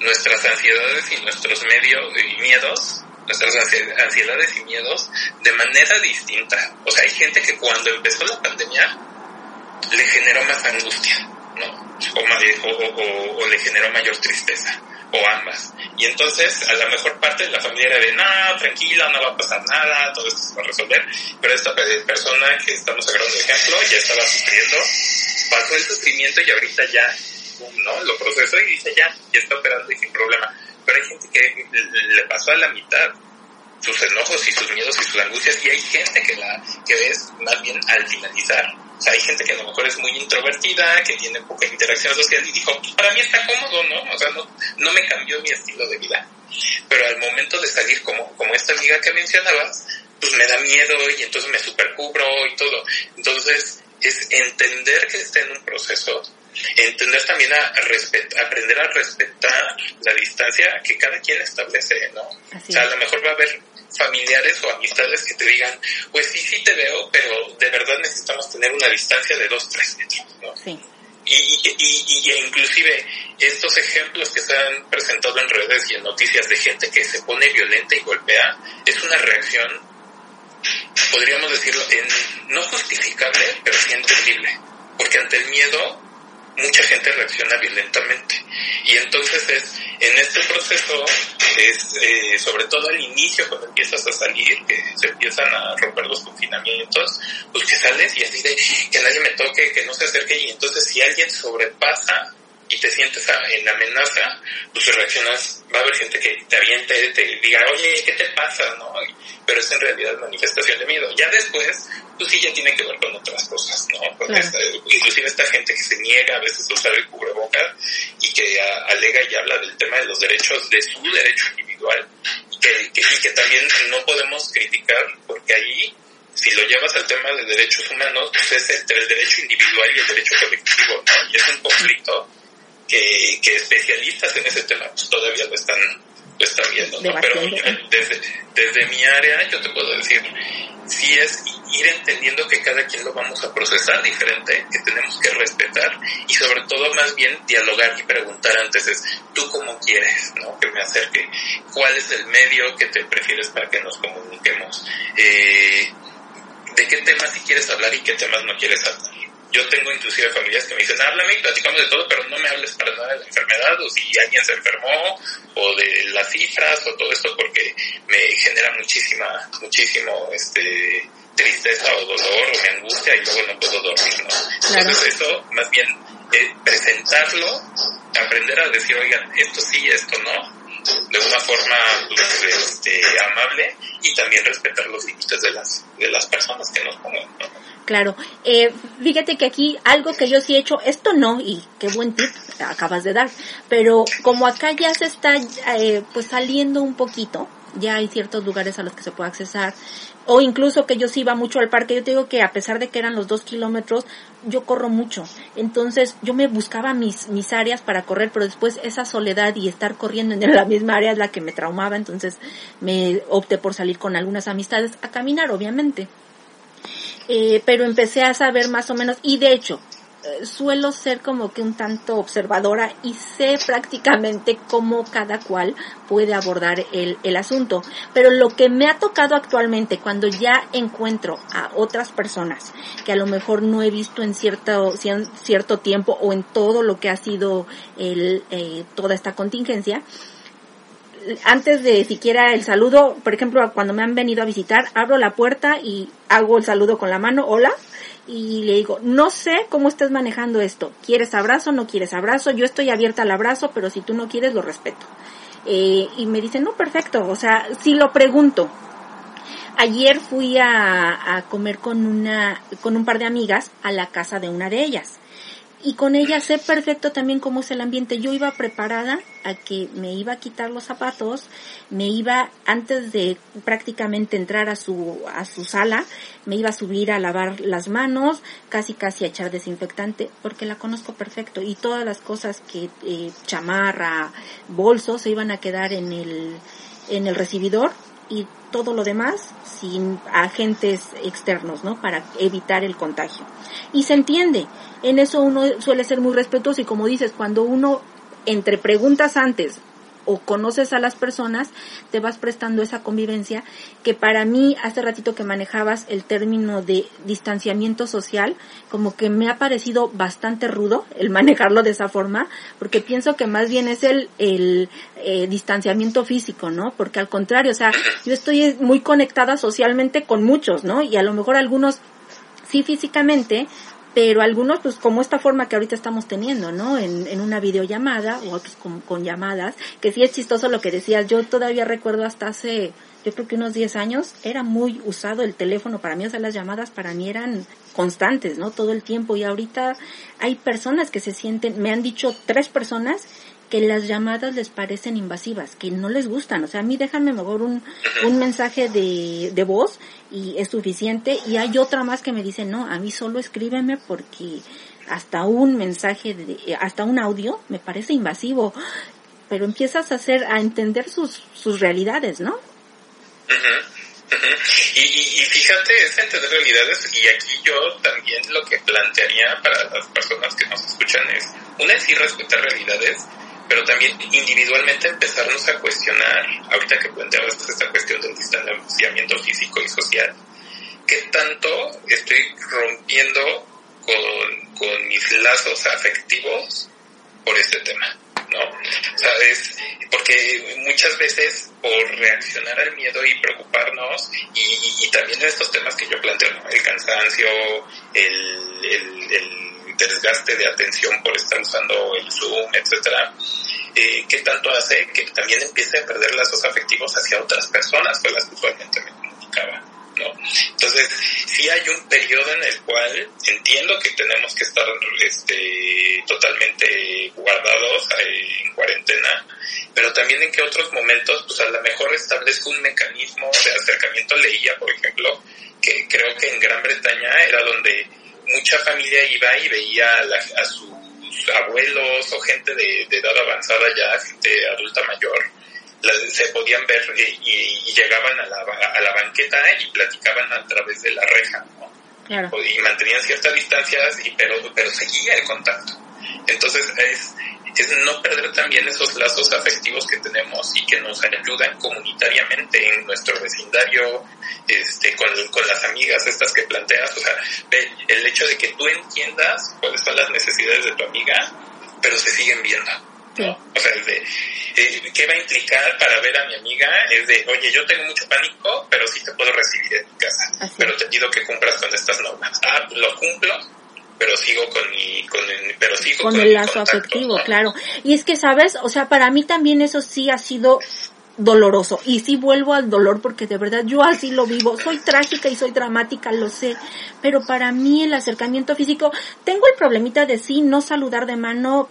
nuestras ansiedades y nuestros medios y miedos, nuestras ansiedades y miedos de manera distinta. O sea, hay gente que cuando empezó la pandemia le generó más angustia, ¿no? O, o, le generó mayor tristeza, o ambas. Y entonces, a la mejor parte la familia era de, no, tranquila, no va a pasar nada, todo esto se va a resolver. Pero esta persona que estamos agarrando de ejemplo ya estaba sufriendo, pasó el sufrimiento y ahorita ya ¿no? Lo procesó y dice ya, ya está operando y sin problema. Pero hay gente que le pasó a la mitad sus enojos y sus miedos y sus angustias y hay gente que la que ves más bien al finalizar. O sea, hay gente que a lo mejor es muy introvertida, que tiene poca interacción social y dijo, pues para mí está cómodo, ¿no? O sea, no, no me cambió mi estilo de vida. Pero al momento de salir como, como esta amiga que mencionabas, pues me da miedo y entonces me supercubro y todo. Entonces, es entender que está en un proceso entender también a, aprender a respetar la distancia que cada quien establece, ¿no? o sea, a lo mejor va a haber familiares o amistades que te digan, pues sí, sí te veo, pero de verdad necesitamos tener una distancia de dos, tres metros, ¿no? Sí. Y, y, y, inclusive estos ejemplos que se han presentado en redes y en noticias de gente que se pone violenta y golpea, es una reacción, podríamos decirlo, en, no justificable, pero sí entendible. porque ante el miedo mucha gente reacciona violentamente. Y entonces es, en este proceso, es eh, sobre todo al inicio, cuando empiezas a salir, que se empiezan a romper los confinamientos, pues que sales y así de que nadie me toque, que no se acerque, y entonces si alguien sobrepasa y te sientes en amenaza, pues reaccionas, va a haber gente que te aviente, te diga, oye, ¿qué te pasa? ¿no? Pero es en realidad manifestación de miedo. Ya después, pues sí, ya tiene que ver con otras cosas, ¿no? inclusive esta gente que se niega a veces a usar el cubrebocas y que alega y habla del tema de los derechos, de su derecho individual, y que, y que también no podemos criticar porque ahí si lo llevas al tema de derechos humanos, pues es entre el derecho individual y el derecho colectivo, ¿no? Y es un conflicto que, especialistas en ese tema pues, todavía lo están, lo están viendo. ¿no? Pero desde, desde mi área yo te puedo decir, sí es ir entendiendo que cada quien lo vamos a procesar diferente, que tenemos que respetar y sobre todo más bien dialogar y preguntar antes es, ¿tú cómo quieres ¿no? que me acerque? ¿Cuál es el medio que te prefieres para que nos comuniquemos? Eh, ¿De qué temas si quieres hablar y qué temas no quieres hablar? Yo tengo inclusive familias que me dicen, háblame y platicamos de todo, pero no me hables para nada de la enfermedad o si alguien se enfermó o de las cifras o todo esto porque me genera muchísima, muchísimo, este, tristeza o dolor o me angustia y luego no puedo dormir, ¿no? Entonces eso, más bien, eh, presentarlo, aprender a decir, oigan, esto sí, esto no, de una forma pues, este, amable y también respetar los límites de las, de las personas que nos pongan, ¿no? Claro, eh, fíjate que aquí algo que yo sí he hecho, esto no, y qué buen tip acabas de dar, pero como acá ya se está eh, pues saliendo un poquito, ya hay ciertos lugares a los que se puede accesar, o incluso que yo sí iba mucho al parque, yo te digo que a pesar de que eran los dos kilómetros, yo corro mucho, entonces yo me buscaba mis, mis áreas para correr, pero después esa soledad y estar corriendo en la misma área es la que me traumaba, entonces me opté por salir con algunas amistades a caminar, obviamente eh, pero empecé a saber más o menos, y de hecho, eh, suelo ser como que un tanto observadora y sé prácticamente cómo cada cual puede abordar el, el asunto. Pero lo que me ha tocado actualmente cuando ya encuentro a otras personas que a lo mejor no he visto en cierto, cierto tiempo o en todo lo que ha sido el, eh, toda esta contingencia, antes de siquiera el saludo, por ejemplo, cuando me han venido a visitar, abro la puerta y hago el saludo con la mano, hola, y le digo, no sé cómo estés manejando esto, ¿quieres abrazo? ¿No quieres abrazo? Yo estoy abierta al abrazo, pero si tú no quieres, lo respeto. Eh, y me dicen, no, perfecto, o sea, si lo pregunto. Ayer fui a, a comer con una, con un par de amigas a la casa de una de ellas y con ella sé perfecto también cómo es el ambiente. Yo iba preparada a que me iba a quitar los zapatos, me iba antes de prácticamente entrar a su a su sala, me iba a subir a lavar las manos, casi casi a echar desinfectante, porque la conozco perfecto y todas las cosas que eh, chamarra, bolsos se iban a quedar en el en el recibidor y todo lo demás sin agentes externos, ¿no? Para evitar el contagio. Y se entiende, en eso uno suele ser muy respetuoso y como dices, cuando uno entre preguntas antes o conoces a las personas, te vas prestando esa convivencia que para mí, hace ratito que manejabas el término de distanciamiento social, como que me ha parecido bastante rudo el manejarlo de esa forma, porque pienso que más bien es el, el eh, distanciamiento físico, ¿no? Porque al contrario, o sea, yo estoy muy conectada socialmente con muchos, ¿no? Y a lo mejor algunos sí físicamente, pero algunos pues como esta forma que ahorita estamos teniendo, ¿no? En, en una videollamada o otros con, con, llamadas, que sí es chistoso lo que decías, yo todavía recuerdo hasta hace, yo creo que unos 10 años, era muy usado el teléfono para mí, o sea, las llamadas para mí eran constantes, ¿no? Todo el tiempo y ahorita hay personas que se sienten, me han dicho tres personas que las llamadas les parecen invasivas, que no les gustan. O sea, a mí déjame mejor un, un mensaje de, de voz y es suficiente. Y hay otra más que me dice, no, a mí solo escríbeme porque hasta un mensaje, de, hasta un audio me parece invasivo. Pero empiezas a hacer, a entender sus, sus realidades, ¿no? Y, y, fíjate, es entender realidades y aquí yo también lo que plantearía para las personas que nos escuchan es, una es ir respetar realidades, pero también individualmente empezarnos a cuestionar, ahorita que planteabas esta cuestión del distanciamiento físico y social, ¿qué tanto estoy rompiendo con, con mis lazos afectivos por este tema, ¿no? O sea, es porque muchas veces por reaccionar al miedo y preocuparnos y, también en estos temas que yo planteo, el cansancio, el, el, el desgaste de atención por estar usando el Zoom, etcétera, eh, ¿qué tanto hace que también empiece a perder lazos afectivos hacia otras personas con las que usualmente me comunicaba? ¿no? Entonces, sí hay un periodo en el cual entiendo que tenemos que estar este, totalmente guardados eh, en cuarentena, pero también en que otros momentos, pues a lo mejor establezco un mecanismo de acercamiento. Leía, por ejemplo, que creo que en Gran Bretaña era donde mucha familia iba y veía a, sus abuelos o gente de, edad avanzada ya, gente adulta mayor, se podían ver y, llegaban a la, a la banqueta y platicaban a través de la reja, Y mantenían ciertas distancias, y, pero, pero seguía el contacto. Entonces es, es no perder también esos lazos afectivos que tenemos y que nos ayudan comunitariamente en nuestro vecindario, este, con, con las amigas estas que planteas, o sea, el hecho de que tú entiendas cuáles son las necesidades de tu amiga, pero se siguen viendo. O sea, es de, ¿qué va a implicar para ver a mi amiga? Es de, oye, yo tengo mucho pánico, pero sí te puedo recibir en mi casa, pero te pido que cumplas con estas normas. Ah, lo cumplo, pero sigo con mi, con el, pero sigo con, el lazo afectivo, claro. Y es que, ¿sabes? O sea, para mí también eso sí ha sido doloroso. Y sí vuelvo al dolor porque de verdad yo así lo vivo. Soy trágica y soy dramática, lo sé. Pero para mí el acercamiento físico, tengo el problemita de sí no saludar de mano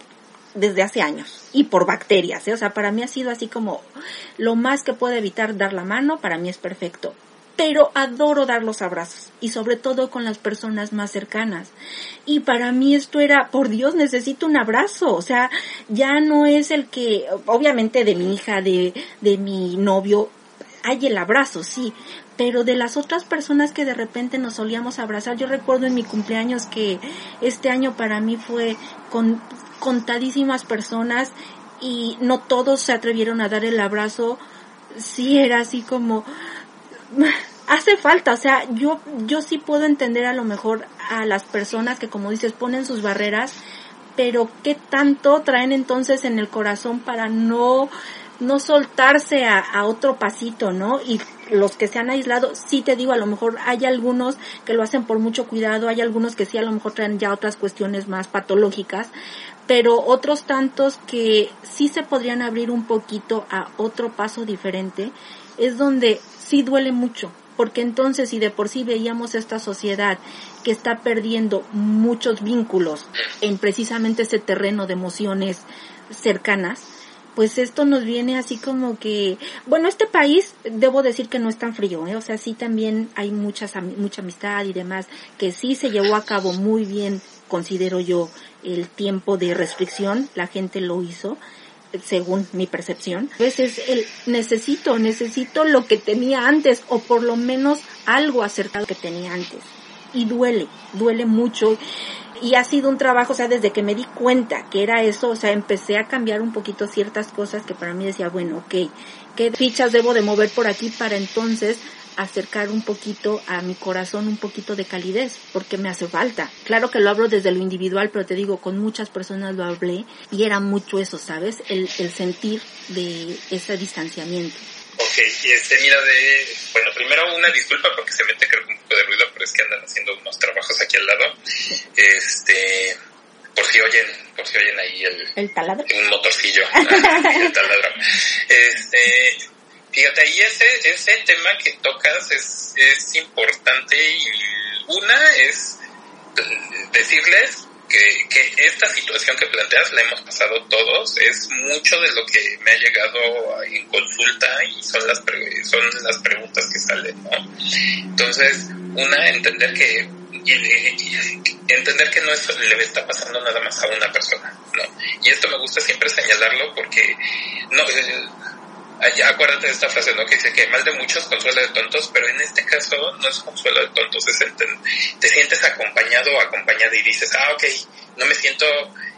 desde hace años y por bacterias, ¿eh? o sea, para mí ha sido así como lo más que puedo evitar dar la mano, para mí es perfecto pero adoro dar los abrazos y sobre todo con las personas más cercanas. Y para mí esto era, por Dios, necesito un abrazo, o sea, ya no es el que, obviamente de mi hija, de, de mi novio, hay el abrazo, sí, pero de las otras personas que de repente nos solíamos abrazar, yo recuerdo en mi cumpleaños que este año para mí fue con contadísimas personas y no todos se atrevieron a dar el abrazo, sí era así como, hace falta, o sea, yo, yo sí puedo entender a lo mejor a las personas que como dices ponen sus barreras, pero qué tanto traen entonces en el corazón para no, no soltarse a, a otro pasito, ¿no? Y los que se han aislado, sí te digo, a lo mejor hay algunos que lo hacen por mucho cuidado, hay algunos que sí a lo mejor traen ya otras cuestiones más patológicas, pero otros tantos que sí se podrían abrir un poquito a otro paso diferente, es donde sí duele mucho, porque entonces si de por sí veíamos esta sociedad que está perdiendo muchos vínculos en precisamente ese terreno de emociones cercanas, pues esto nos viene así como que, bueno, este país debo decir que no es tan frío, ¿eh? o sea, sí también hay muchas, mucha amistad y demás, que sí se llevó a cabo muy bien, considero yo, el tiempo de restricción, la gente lo hizo, según mi percepción. A veces el necesito, necesito lo que tenía antes o por lo menos algo lo que tenía antes. Y duele, duele mucho. Y ha sido un trabajo, o sea, desde que me di cuenta que era eso, o sea, empecé a cambiar un poquito ciertas cosas que para mí decía, bueno, ok, ¿qué fichas debo de mover por aquí para entonces acercar un poquito a mi corazón un poquito de calidez, porque me hace falta. Claro que lo hablo desde lo individual, pero te digo, con muchas personas lo hablé y era mucho eso, ¿sabes? El, el sentir de ese distanciamiento. Ok, y este, mira, de, bueno, primero una disculpa porque se mete creo que un poco de ruido, pero es que andan haciendo unos trabajos aquí al lado. Este, por si oyen, por si oyen ahí el, ¿El taladro? Un motorcillo, el taladro. Este, Fíjate, ahí ese, ese tema que tocas es, es importante y una es decirles que, que, esta situación que planteas la hemos pasado todos, es mucho de lo que me ha llegado en consulta y son las, son las preguntas que salen, ¿no? Entonces, una, entender que entender que no es, le está pasando nada más a una persona, ¿no? Y esto me gusta siempre señalarlo porque no, acuérdate de esta frase, ¿no? Que dice que mal de muchos consuelo de tontos, pero en este caso no es consuelo de tontos, es te sientes acompañado o acompañada y dices, ah, ok, no me siento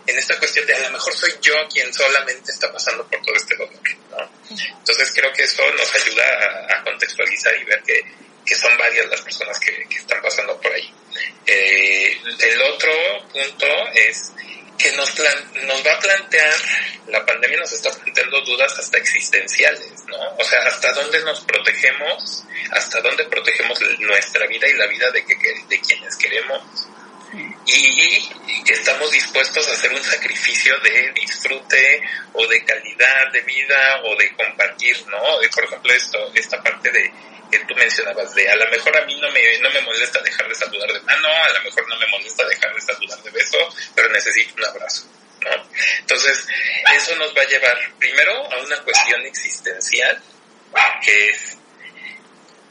en esta cuestión de a lo mejor soy yo quien solamente está pasando por todo este dolor, ¿no? Entonces creo que eso nos ayuda a, contextualizar y ver que, que son varias las personas que, que están pasando por ahí. Eh, el otro punto es que nos, nos va a plantear, la pandemia nos está planteando dudas hasta existenciales, ¿no? O sea, hasta dónde nos protegemos, hasta dónde protegemos nuestra vida y la vida de, que, de quienes queremos y estamos dispuestos a hacer un sacrificio de disfrute o de calidad de vida o de compartir, ¿no? Por ejemplo, esto, esta parte de que tú mencionabas de a lo mejor a mí no me, no me molesta dejar de saludar de mano, a lo mejor no me molesta dejar de saludar de beso, pero necesito un abrazo, ¿no? Entonces, eso nos va a llevar primero a una cuestión existencial, que es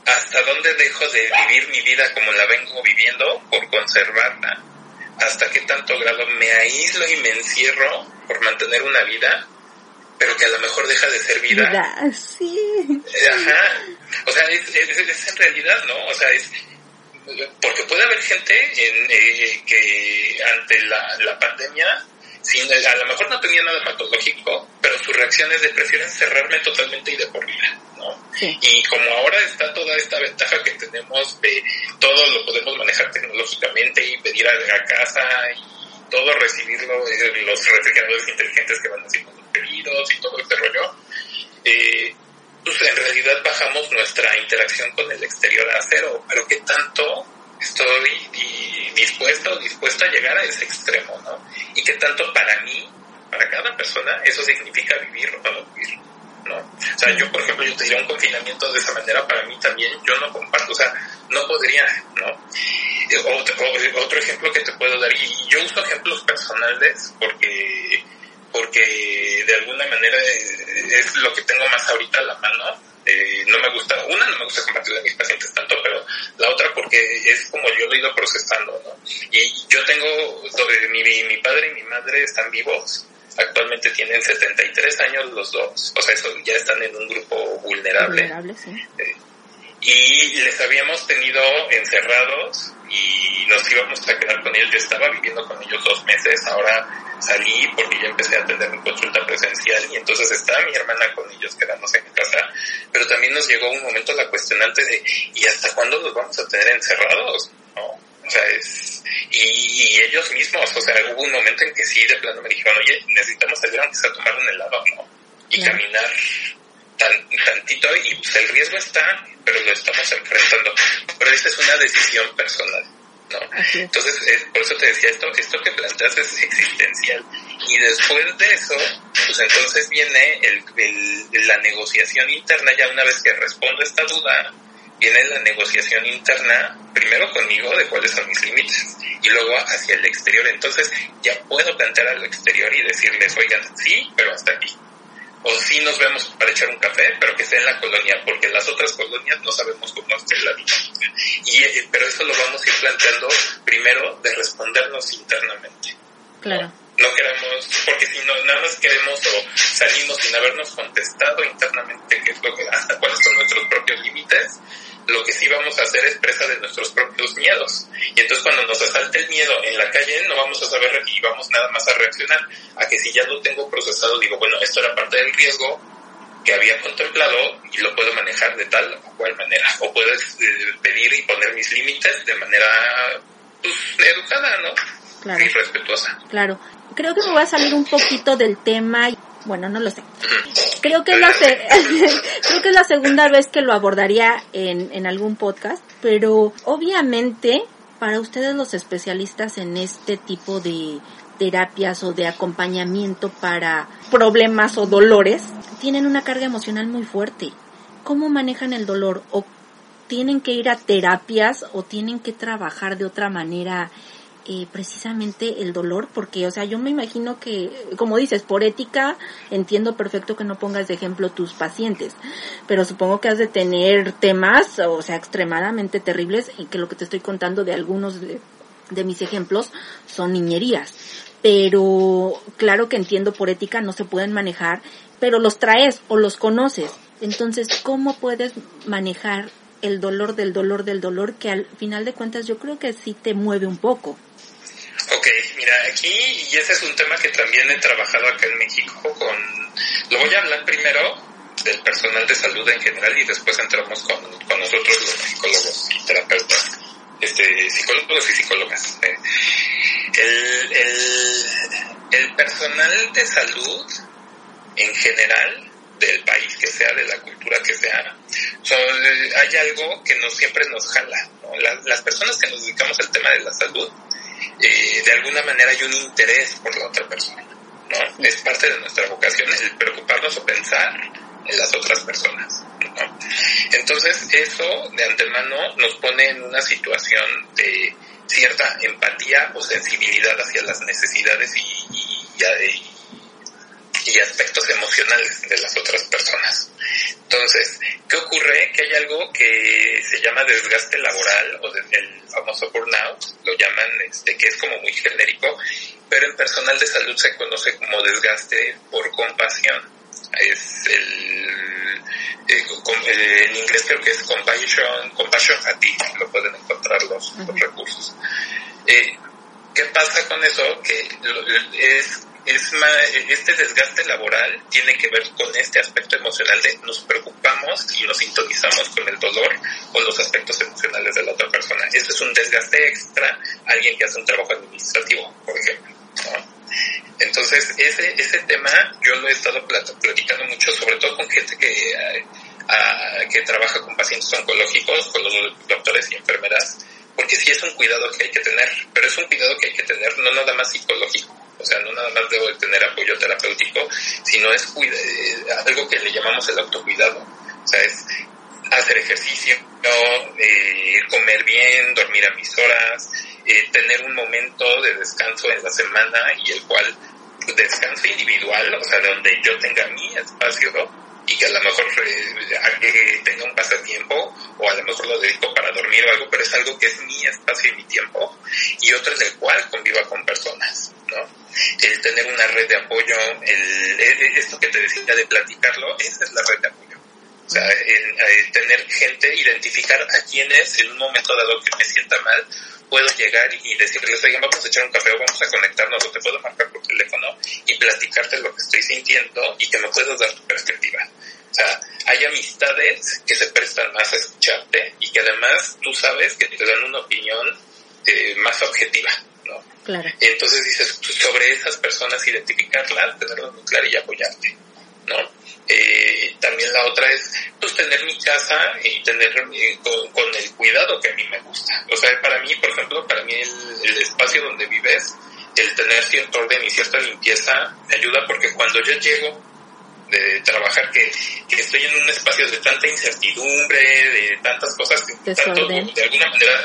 hasta dónde dejo de vivir mi vida como la vengo viviendo por conservarla, hasta qué tanto grado me aíslo y me encierro por mantener una vida, pero que a lo mejor deja de ser vida. vida sí. Ajá. O sea, es, es, en realidad, ¿no? O sea, es porque puede haber gente en, eh, que ante la, la pandemia sin, a lo mejor no tenía nada patológico, pero su reacción es de prefiero encerrarme totalmente y de por vida, ¿no? Y como ahora está toda esta ventaja que tenemos de todo lo podemos manejar tecnológicamente y pedir a, casa y todo recibirlo, eh, los refrigeradores inteligentes que van haciendo los pedidos y todo este rollo, eh, pues en realidad bajamos nuestra interacción con el exterior a cero, pero ¿qué tanto estoy dispuesto dispuesta a llegar a ese extremo, ¿no? Y que tanto para mí, para cada persona, eso significa vivir o no vivir, ¿no? O sea, yo, por ejemplo, yo te diría un confinamiento de esa manera, para mí también, yo no comparto, o sea, no podría, ¿no? Otro, ejemplo que te puedo dar, y yo uso ejemplos personales porque porque de alguna manera es lo que tengo más ahorita a la mano eh, no me gusta, una no me gusta compartir de mis pacientes tanto, pero la otra porque es como yo lo he ido procesando, ¿no? Y yo tengo, mi, mi padre y mi madre están vivos, actualmente tienen 73 años los dos, o sea, eso, ya están en un grupo vulnerable. vulnerable sí. Eh, y les habíamos tenido encerrados y nos íbamos a quedar con ellos. Yo estaba viviendo con ellos dos meses, ahora salí porque ya empecé a tener mi consulta presencial y entonces está mi hermana con ellos quedándose en casa. Pero también nos llegó un momento la cuestionante de ¿y hasta cuándo los vamos a tener encerrados? ¿No? O sea, es, y, ellos mismos, o sea, hubo un momento en que sí, de plano me dijeron, oye, necesitamos salir aunque sea a tomar un helado, ¿no? Y caminar tan, tantito y pues el riesgo está, pero lo estamos enfrentando. Pero esa es una decisión personal. ¿no? Entonces, por eso te decía, esto, esto que planteas es existencial. Y después de eso, pues entonces viene el, el, la negociación interna, ya una vez que respondo esta duda, viene la negociación interna, primero conmigo de cuáles son mis límites, y luego hacia el exterior. Entonces, ya puedo plantear al exterior y decirles, oigan, sí, pero hasta aquí o si nos vemos para echar un café, pero que sea en la colonia, porque en las otras colonias no sabemos cómo es la dinámica. Y, eh, pero eso lo vamos a ir planteando primero de respondernos internamente. Claro. No, queremos, porque si no, nada más queremos o salimos sin habernos contestado internamente qué es lo que, hasta cuáles son nuestros propios límites, lo que sí vamos a hacer es presa de nuestros propios miedos. Y entonces cuando nos asalte el miedo en la calle no vamos a saber y vamos nada más a reaccionar a que si ya lo tengo procesado digo, bueno, esto era parte del riesgo que había contemplado y lo puedo manejar de tal o cual manera. O puedo eh, pedir y poner mis límites de manera pues, educada, ¿no? Claro. Y respetuosa. Claro. Creo que me voy a salir un poquito del tema bueno, no lo sé. Creo que es la, creo que es la segunda vez que lo abordaría en, en algún podcast, pero obviamente para ustedes los especialistas en este tipo de terapias o de acompañamiento para problemas o dolores, tienen una carga emocional muy fuerte. ¿Cómo manejan el dolor? ¿O tienen que ir a terapias o tienen que trabajar de otra manera eh, precisamente el dolor, porque, o sea, yo me imagino que, como dices, por ética, entiendo perfecto que no pongas de ejemplo tus pacientes, pero supongo que has de tener temas, o sea, extremadamente terribles, y que lo que te estoy contando de algunos de, de mis ejemplos son niñerías. Pero claro que entiendo por ética no se pueden manejar, pero los traes o los conoces. Entonces, ¿cómo puedes manejar el dolor del dolor del dolor que al final de cuentas yo creo que sí te mueve un poco? Ok, mira, aquí, y ese es un tema que también he trabajado acá en México con, lo voy a hablar primero del personal de salud en general y después entramos con, con nosotros los psicólogos y terapeutas. este, psicólogos y psicólogas. Eh, el, el, personal de salud en general del país que sea, de la cultura que sea, hay algo que no siempre nos jala. Las, personas que nos dedicamos al tema de la salud, eh, de alguna manera hay un interés por la otra persona. ¿no? Es parte de nuestra vocación el preocuparnos o pensar en las otras personas. Entonces, eso de antemano nos pone en una situación de cierta empatía o sensibilidad hacia las necesidades y, y, y aspectos emocionales de las otras personas. Entonces, ¿qué ocurre? Que hay algo que se llama desgaste laboral o el famoso burnout, lo llaman, este, que es como muy genérico, pero en personal de salud se conoce como desgaste por compasión. Es el, eh, eh, en inglés creo que es compassion, compassion fatigue, lo pueden encontrar los, los recursos. Eh, ¿Qué pasa con eso? Que es es este desgaste laboral tiene que ver con este aspecto emocional de nos preocupamos y nos sintonizamos con el dolor o los aspectos emocionales de la otra persona. Este es un desgaste extra alguien que hace un trabajo administrativo, por ejemplo. Entonces, ese, ese tema yo lo he estado platicando mucho, sobre todo con gente que, que trabaja con pacientes oncológicos, con los doctores y enfermeras, porque sí es un cuidado que hay que tener, pero es un cuidado que hay que tener no nada más psicológico, o sea, no nada más debo de tener apoyo terapéutico, sino es eh, algo que le llamamos el autocuidado. O sea, es hacer ejercicio, eh, comer bien, dormir a mis horas, eh, tener un momento de descanso en la semana y el cual descanso individual, o sea, donde yo tenga mi espacio y que a lo mejor eh, tenga un pasatiempo o a lo mejor lo dedico para dormir o algo, pero es algo que es mi espacio y mi tiempo y otro en el cual conviva con personas, ¿no? El tener una red de apoyo, el, esto que te decía de platicarlo, esa es la red de apoyo. O sea, el, tener gente, identificar a quienes en un momento dado que me sienta mal, puedo llegar y decirles, oigan, vamos a echar un café o vamos a conectarnos o te puedo marcar por teléfono y platicarte lo que estoy sintiendo y que me puedas dar tu perspectiva. O sea, hay amistades que se prestan más a escucharte y que además tú sabes que te dan una opinión eh, más objetiva, ¿no? Claro. Entonces dices, pues, sobre esas personas identificarlas, tenerlo muy claro y apoyarte, ¿no? Eh, también la otra es pues tener mi casa y tener eh, con, el cuidado que a mí me gusta. O sea, para mí, por ejemplo, para mí el, espacio donde vives, el tener cierto orden y cierta limpieza me ayuda porque cuando yo llego de trabajar que, estoy en un espacio de tanta incertidumbre, de tantas cosas, tanto, de alguna manera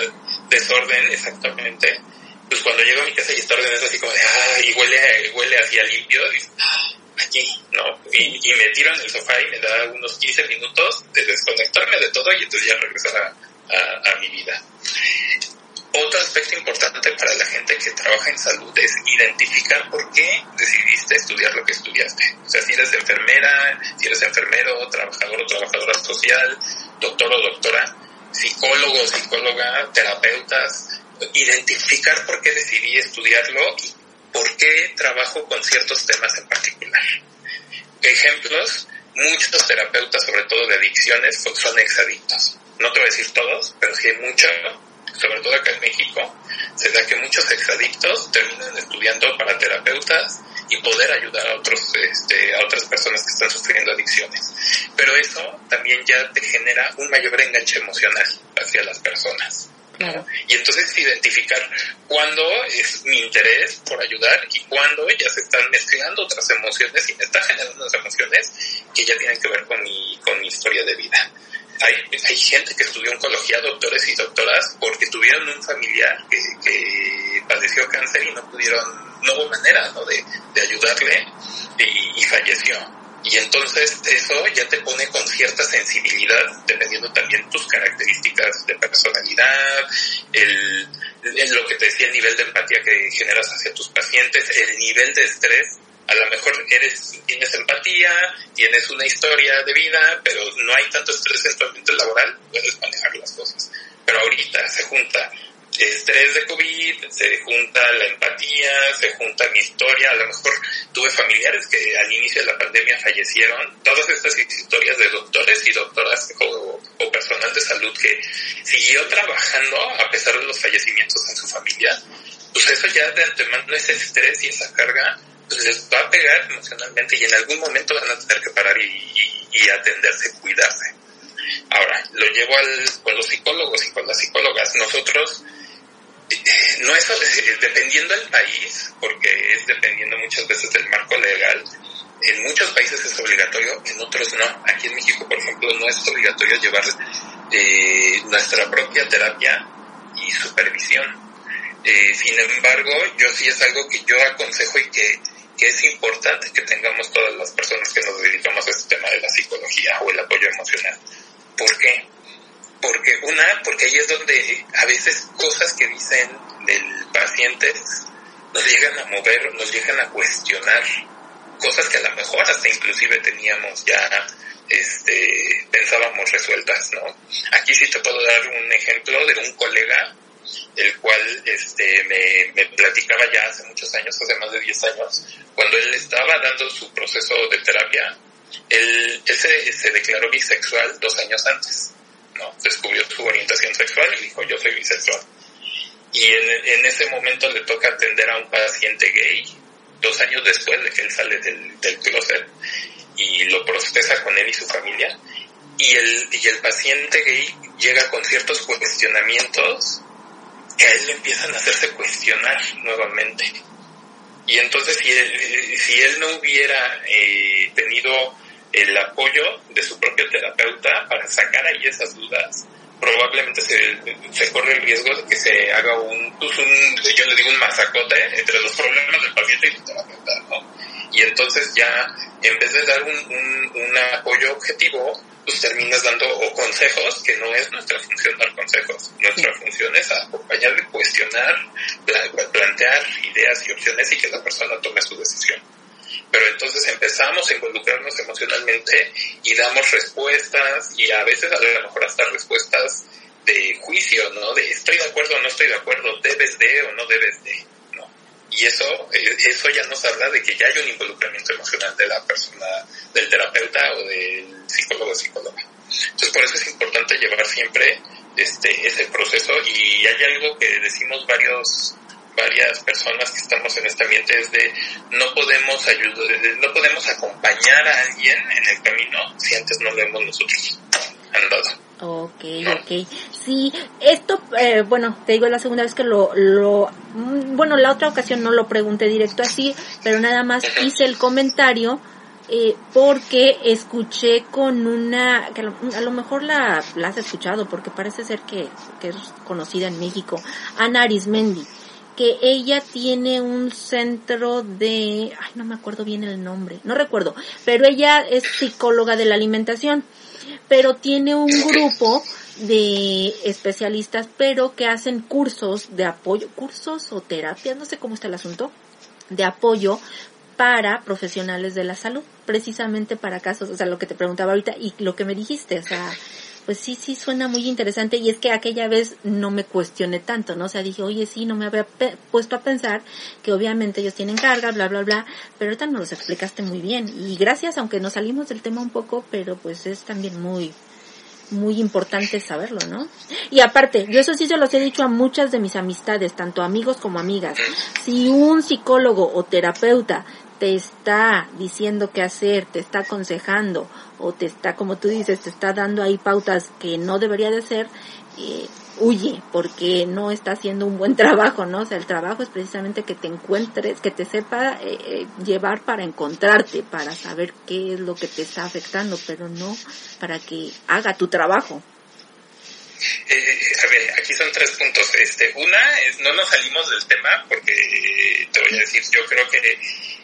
desorden exactamente, pues cuando llego a mi casa y está orden es así como de, ah, y huele, huele hacia limpio, y, aquí, ¿no? Y, me tiro en el sofá y me da unos 15 minutos de desconectarme de todo y entonces ya regresar a, mi vida. Otro aspecto importante para la gente que trabaja en salud es identificar por qué decidiste estudiar lo que estudiaste. O sea, si eres enfermera, si eres enfermero, trabajador o trabajadora social, doctor o doctora, psicólogo, psicóloga, terapeutas, identificar por qué decidí estudiarlo y por qué trabajo con ciertos temas en particular. Ejemplos, muchos terapeutas, sobre todo de adicciones, son exadictos. No te voy a decir todos, pero sí hay muchos, sobre todo acá en México, se da que muchos exadictos terminan estudiando para terapeutas y poder ayudar a otros este, a otras personas que están sufriendo adicciones. Pero eso también ya te genera un mayor enganche emocional hacia las personas. Y entonces identificar cuándo es mi interés por ayudar y cuándo ya se están mezclando otras emociones y me están generando unas emociones que ya tienen que ver con mi, con mi historia de vida. Hay, hay gente que estudió oncología, doctores y doctoras, porque tuvieron un familiar que, que padeció cáncer y no pudieron, no hubo manera ¿no? De, de ayudarle y, y falleció. Y entonces eso ya te pone con cierta sensibilidad, dependiendo también tus características de personalidad, el, lo que te decía, el nivel de empatía que generas hacia tus pacientes, el nivel de estrés. A lo mejor eres, tienes empatía, tienes una historia de vida, pero no hay tanto estrés en tu ambiente laboral, puedes manejar las cosas. Pero ahorita se junta estrés de COVID, se junta la empatía, se junta mi historia, a lo mejor tuve familiares que al inicio de la pandemia fallecieron, todas estas historias de doctores y doctoras o, personal personal de salud que siguió trabajando a pesar de los fallecimientos en su familia, pues eso ya de antemano ese estrés y esa carga pues les va a pegar emocionalmente y en algún momento van a tener que parar y, y, atenderse, cuidarse. Ahora, lo llevo al, con los psicólogos y con las psicólogas. Nosotros, no es eh, dependiendo del país, porque es dependiendo muchas veces del marco legal, en muchos países es obligatorio, en otros no. Aquí en México, por ejemplo, no es obligatorio llevar eh, nuestra propia terapia y supervisión. Eh, sin embargo, yo sí es algo que yo aconsejo y que, que es importante que tengamos todas las personas que nos dedicamos a este tema de la psicología o el apoyo emocional. ¿Por qué? Porque una, porque ahí es donde a veces cosas que dicen del paciente nos llegan a mover, nos llegan a cuestionar cosas que a lo mejor hasta inclusive teníamos ya este pensábamos resueltas, ¿no? Aquí sí te puedo dar un ejemplo de un colega el cual este, me, me, platicaba ya hace muchos años, hace más de 10 años, cuando él estaba dando su proceso de terapia, él, él se, se, declaró bisexual dos años antes. Descubrió su orientación sexual y dijo, yo soy bisexual. Y en, en ese momento le toca atender a un paciente gay, dos años después de que él sale del, del closet, y lo procesa con él y su familia, y el, y el paciente gay llega con ciertos cuestionamientos que a él le empiezan a hacerse cuestionar nuevamente. Y entonces si él, si él no hubiera eh, tenido el apoyo de su propio terapeuta para sacar ahí esas dudas, probablemente se, se corre el riesgo de que se haga un, pues un, yo le digo un masacote entre los problemas del paciente y su terapeuta, ¿no? Y entonces ya, en vez de dar un, un, un apoyo objetivo, pues terminas dando o consejos, que no es nuestra función dar consejos. Nuestra función es acompañar, cuestionar, plantear ideas y opciones y que la persona tome su decisión. Pero entonces empezamos a involucrarnos emocionalmente y damos respuestas y a veces a lo mejor hasta respuestas de juicio, ¿no? De estoy de acuerdo o no estoy de acuerdo, debes de o no debes de, ¿no? Y eso, eh, eso ya nos habla de que ya hay un involucramiento emocional de la persona, del terapeuta o del psicólogo o psicóloga. Entonces por eso es importante llevar siempre este, ese proceso y hay algo que decimos varios varias personas que estamos en este ambiente es de no podemos ayudar, no podemos acompañar a alguien en el camino si antes no lo hemos nosotros andado. Ok, ok. Sí, esto, eh, bueno, te digo, la segunda vez que lo, lo, mm, bueno, la otra ocasión no lo pregunté directo así, pero nada más hice el comentario eh, porque escuché con una, que a lo, mejor la, la, has escuchado porque parece ser que, que es conocida en México, Ana Arismendi, que ella tiene un centro de, ay, no me acuerdo bien el nombre, no recuerdo, pero ella es psicóloga de la alimentación, pero tiene un grupo de especialistas, pero que hacen cursos de apoyo, cursos o terapias, no sé cómo está el asunto, de apoyo para profesionales de la salud, precisamente para casos, o sea, lo que te preguntaba ahorita y lo que me dijiste, o sea, pues sí, sí suena muy interesante y es que aquella vez no me cuestioné tanto, ¿no? O sea, dije, oye, sí, no me había puesto a pensar que obviamente ellos tienen carga, bla, bla, bla, pero ahorita nos los explicaste muy bien y gracias, aunque nos salimos del tema un poco, pero pues es también muy, muy importante saberlo, ¿no? Y aparte, yo eso sí se los he dicho a muchas de mis amistades, tanto amigos como amigas. Si un psicólogo o terapeuta te está diciendo qué hacer, te está aconsejando o te está, como tú dices, te está dando ahí pautas que no debería de ser, eh, huye porque no está haciendo un buen trabajo, ¿no? O sea, el trabajo es precisamente que te encuentres, que te sepa eh, eh, llevar para encontrarte, para saber qué es lo que te está afectando, pero no para que haga tu trabajo. Eh, a ver, aquí son tres puntos. Este, una es no nos salimos del tema porque te voy a decir, yo creo que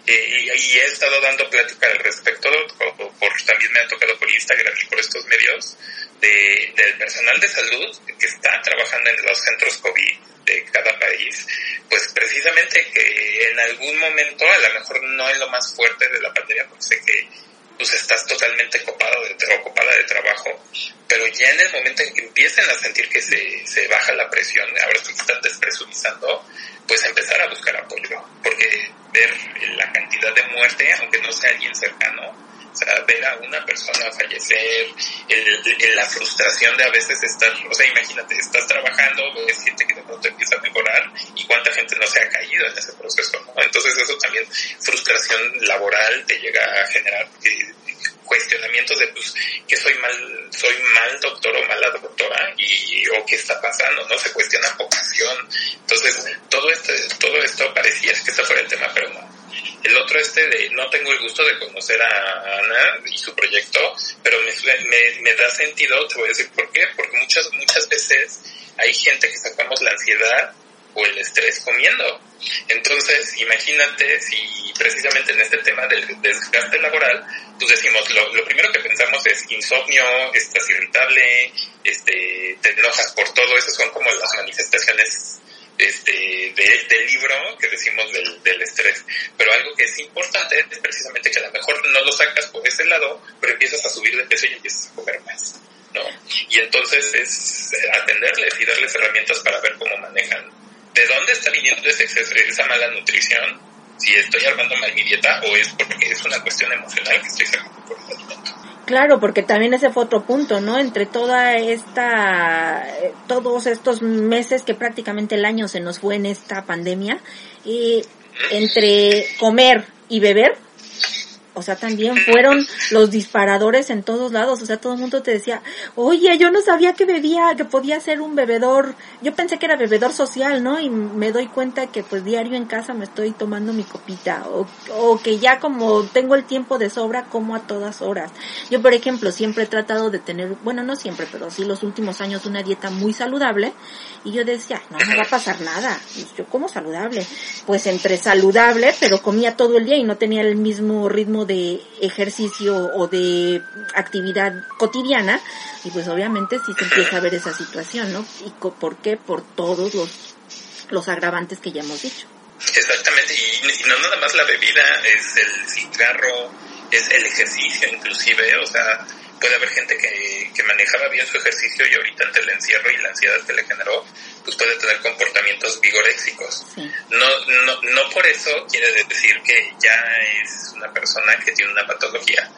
eh, y he estado dando plática al respecto, por, también me ha tocado por Instagram y por estos medios, de, del personal de salud que está trabajando en los centros COVID de cada país, pues precisamente que en algún momento, a lo mejor no en lo más fuerte de la pandemia, porque sé que pues estás totalmente copado de, ocupada de trabajo, pero ya en el momento en que empiecen a sentir que se, se baja la presión, ahora que están despresurizando, pues empezar a buscar apoyo, porque ver la cantidad de muerte, aunque no sea alguien cercano, O sea, ver a una persona fallecer, el, la frustración de a veces estar, o sea, imagínate, estás trabajando, ves gente que de pronto empieza a mejorar y cuánta gente no se ha caído en ese proceso, ¿no? Entonces eso también, frustración laboral te llega a generar eh, cuestionamientos de pues que soy mal soy mal doctor o mala doctora y o qué está pasando no se cuestiona vocación entonces todo esto todo esto parecía que este fuera el tema pero no el otro este de no tengo el gusto de conocer a Ana y su proyecto pero me, me, da sentido te voy a decir por qué porque muchas muchas veces hay gente que sacamos la ansiedad o el estrés comiendo. Entonces, imagínate si precisamente en este tema del desgaste laboral, pues decimos, lo, lo, primero que pensamos es insomnio, estás irritable, este, te enojas por todo, eso son como las manifestaciones este, de, del libro que decimos del, del estrés. Pero algo que es importante es precisamente que a lo mejor no lo sacas por ese lado, pero empiezas a subir de peso y empiezas a comer más. ¿no? Y entonces es atenderles y darles herramientas para ver cómo manejan de dónde está viniendo ese exceso, esa mala nutrición, si estoy armando mal mi dieta o es porque es una cuestión emocional que estoy sacando por el alimento. Claro, porque también ese fue otro punto, ¿no? Entre toda esta, eh, todos estos meses que prácticamente el año se nos fue en esta pandemia, y entre comer y beber, o sea, también fueron los disparadores en todos lados, o sea, todo el mundo te decía, oye, yo no sabía que bebía, que podía ser un bebedor, yo pensé que era bebedor social, ¿no? Y me doy cuenta que pues diario en casa me estoy tomando mi copita, o, o que ya como tengo el tiempo de sobra, como a todas horas. Yo, por ejemplo, siempre he tratado de tener, bueno, no siempre, pero sí los últimos años una dieta muy saludable, y yo decía, no me va a pasar nada, yo como saludable, pues entre saludable, pero comía todo el día y no tenía el mismo ritmo de ejercicio o de actividad cotidiana y pues obviamente sí se empieza a ver esa situación, ¿no? ¿Y por qué? Por todos los, los agravantes que ya hemos dicho. Exactamente, y, no nada más la bebida, es el cigarro, es el ejercicio inclusive, o sea, puede haber gente que, que manejaba bien su ejercicio y ahorita ante el encierro y la ansiedad que le generó, pues puede tener comportamientos vigoréxicos. No, no, no por eso quiere decir que ya es una persona que tiene una patología,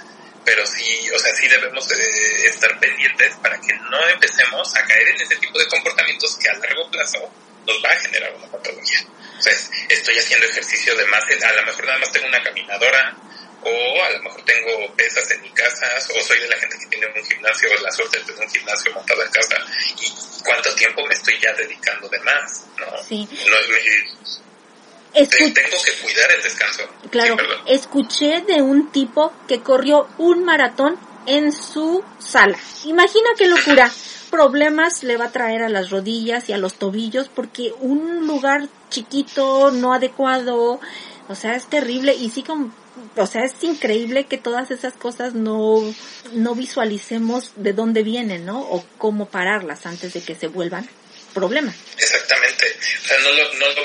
pero sí, o sea, sí debemos de estar pendientes para que no empecemos a caer en ese tipo de comportamientos que a largo plazo nos va a generar una patología. O sea, estoy haciendo ejercicio de más, a lo mejor nada más tengo una caminadora, o a lo mejor tengo pesas en mi casa, o soy de la gente que tiene un gimnasio, la suerte de tener un gimnasio montado en casa, y cuánto tiempo me estoy ya dedicando de más, ¿no? Sí. tengo que cuidar el descanso. Claro, escuché de un tipo que corrió un maratón en su sala. Imagina qué locura. Problemas le va a traer a las rodillas y a los tobillos porque un lugar chiquito, no adecuado, o sea, es terrible y sí como o sea, es increíble que todas esas cosas no, no visualicemos de dónde vienen, ¿no? O cómo pararlas antes de que se vuelvan problemas. Exactamente. O sea, no lo, no lo,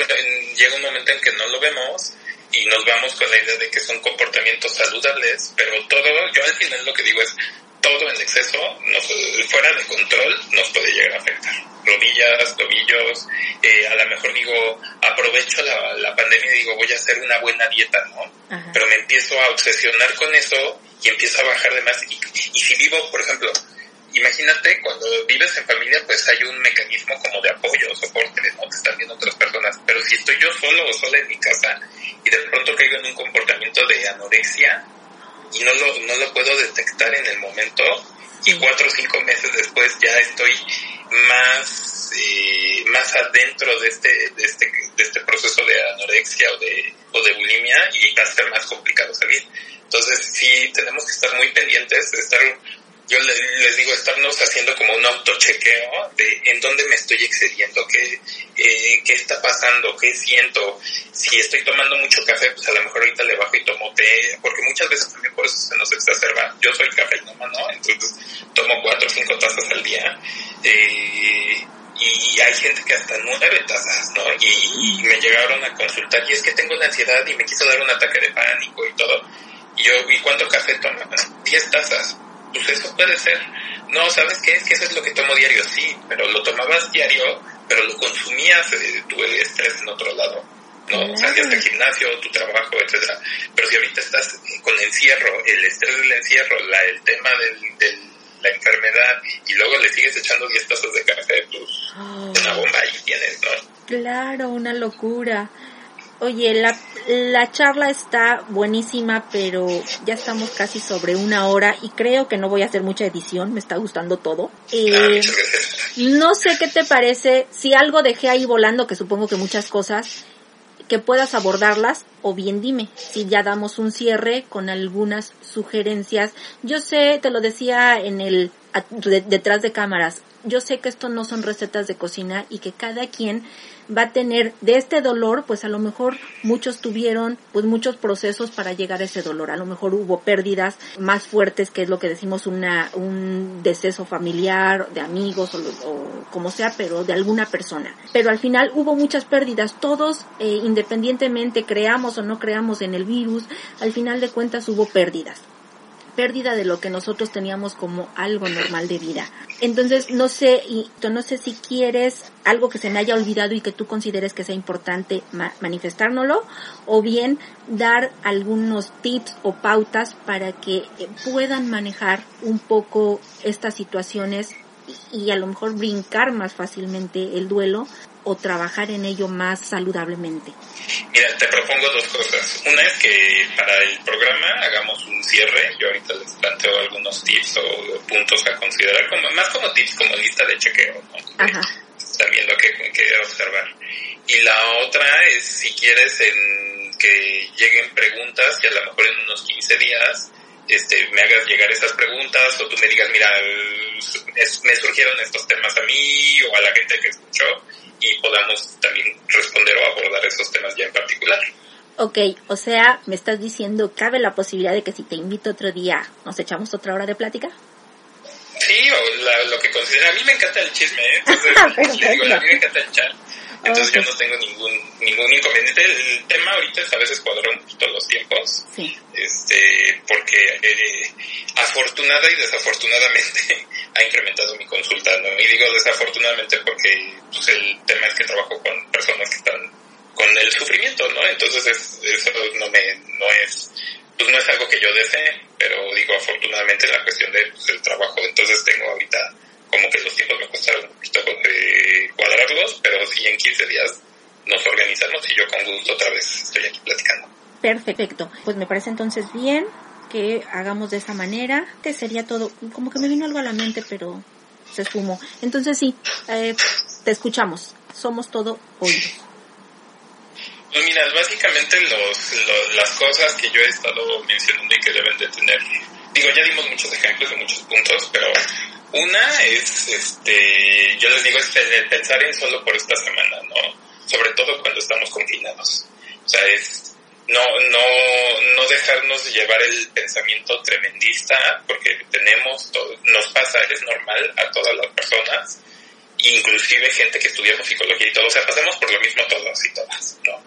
llega un momento en que no lo vemos y nos vamos con la idea de que son comportamientos saludables, pero todo, yo al final lo que digo es, todo en exceso, fuera de control, nos puede llegar a afectar. Rodillas, tobillos, eh, a lo mejor digo, aprovecho la, la, pandemia y digo, voy a hacer una buena dieta, ¿no? Pero me empiezo a obsesionar con eso y empiezo a bajar de más. Y, y si vivo, por ejemplo, imagínate cuando vives en familia, pues hay un mecanismo como de apoyo, soporte, ¿no? Te están viendo otras personas. Pero si estoy yo solo o sola en mi casa y de pronto caigo en un comportamiento de anorexia, y no lo, no lo puedo detectar en el momento y cuatro o cinco meses después ya estoy más eh, más adentro de este, de este de este proceso de anorexia o de o de bulimia y va a ser más complicado salir. Entonces sí tenemos que estar muy pendientes de estar yo les digo, estarnos haciendo como un autochequeo de en dónde me estoy excediendo, qué, eh, qué está pasando, qué siento. Si estoy tomando mucho café, pues a lo mejor ahorita le bajo y tomo té, porque muchas veces también por eso se nos exacerba. Yo soy cafeinoma, ¿no? Entonces tomo cuatro o cinco tazas al día. Eh, y hay gente que hasta nueve tazas, ¿no? Y, y, me llegaron a consultar y es que tengo la ansiedad y me quiso dar un ataque de pánico y todo. Y yo, ¿y cuánto café tomas? Diez tazas pues eso puede ser. No, ¿sabes qué? Es que eso es lo que tomo diario, sí, pero lo tomabas diario, pero lo consumías, eh, tuve el estrés en otro lado. ¿no? Salías del gimnasio, tu trabajo, etcétera. Pero si ahorita estás con encierro, el estrés del encierro, la, el tema de la enfermedad y luego le sigues echando 10 tazas de café, pues oh. una bomba ahí tienes, ¿no? Claro, una locura. Oye, la, la charla está buenísima, pero ya estamos casi sobre una hora y creo que no voy a hacer mucha edición, me está gustando todo. Ah, eh, no sé qué te parece, si algo dejé ahí volando, que supongo que muchas cosas, que puedas abordarlas o bien dime si ya damos un cierre con algunas sugerencias. Yo sé, te lo decía en el detrás de cámaras, yo sé que esto no son recetas de cocina y que cada quien va a tener de este dolor, pues a lo mejor muchos tuvieron pues muchos procesos para llegar a ese dolor. A lo mejor hubo pérdidas más fuertes, que es lo que decimos una, un deceso familiar, de amigos o, como sea, pero de alguna persona. Pero al final hubo muchas pérdidas. Todos, eh, independientemente creamos o no creamos en el virus, al final de cuentas hubo pérdidas pérdida de lo que nosotros teníamos como algo normal de vida. Entonces, no sé, y no sé si quieres algo que se me haya olvidado y que tú consideres que sea importante manifestárnoslo, o bien dar algunos tips o pautas para que eh, puedan manejar un poco estas situaciones y a lo mejor brincar más fácilmente el duelo o trabajar en ello más saludablemente? Mira, te propongo dos cosas. Una es que para el programa hagamos un cierre. Yo ahorita les planteo algunos tips o puntos a considerar, como, más como tips, como lista de chequeo, ¿no? Ajá. Viendo qué, qué observar. Y la otra es, si quieres, en que lleguen preguntas y a lo mejor en unos 15 días este, me hagas llegar esas preguntas o tú me digas, mira, me surgieron estos temas a mí o a la gente que escuchó y podamos también responder o abordar esos temas ya en particular. Ok, o sea, me estás diciendo, ¿cabe la posibilidad de que si te invito otro día, nos echamos otra hora de plática? Sí, o lo que considera. A mí me encanta el chisme, ¿eh? Entonces, digo, a mí me encanta el chat. Entonces yo no tengo ningún ningún inconveniente. El tema ahorita es a veces cuadrar un poquito los tiempos. Sí. Este, porque eh, afortunada y desafortunadamente ha incrementado mi consulta, ¿no? Y digo desafortunadamente porque pues, el tema es que trabajo con personas que están con el sufrimiento, ¿no? Entonces eso no me, no es, pues no es algo que yo desee, pero digo afortunadamente la cuestión del pues, trabajo. Entonces tengo ahorita como que los tiempos me costaron un poquito de cuadrarlos, pero sí en 15 días nos organizamos y yo con gusto otra vez estoy aquí platicando. Perfecto, pues me parece entonces bien que hagamos de esa manera, que sería todo, como que me vino algo a la mente, pero se esfumó. Entonces sí, eh, te escuchamos, somos todo oídos. Pues mira, básicamente los, las cosas que yo he estado mencionando y que deben de tener, digo, ya dimos muchos ejemplos de muchos puntos, pero una es, este, yo les digo, es pensar en solo por esta semana, ¿no? Sobre todo cuando estamos confinados. O sea, es no, no, no dejarnos llevar el pensamiento tremendista, porque tenemos, todo, nos pasa, es normal a todas las personas, inclusive gente que estudiamos psicología y todo, o sea, pasamos por lo mismo todos y todas, ¿no?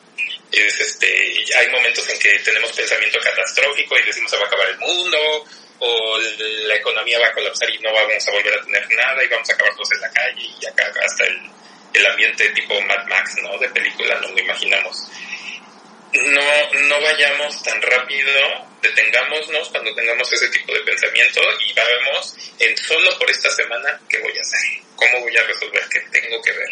Es, este, hay momentos en que tenemos pensamiento catastrófico y decimos se va a acabar el mundo, o la economía va a colapsar y no vamos a volver a tener nada y vamos a acabar todos en la calle y acá hasta el, el ambiente tipo Mad Max, ¿no? De película, no lo imaginamos. No, no vayamos tan rápido, detengámonos cuando tengamos ese tipo de pensamiento y vamos en solo por esta semana qué voy a hacer, cómo voy a resolver, qué tengo que ver.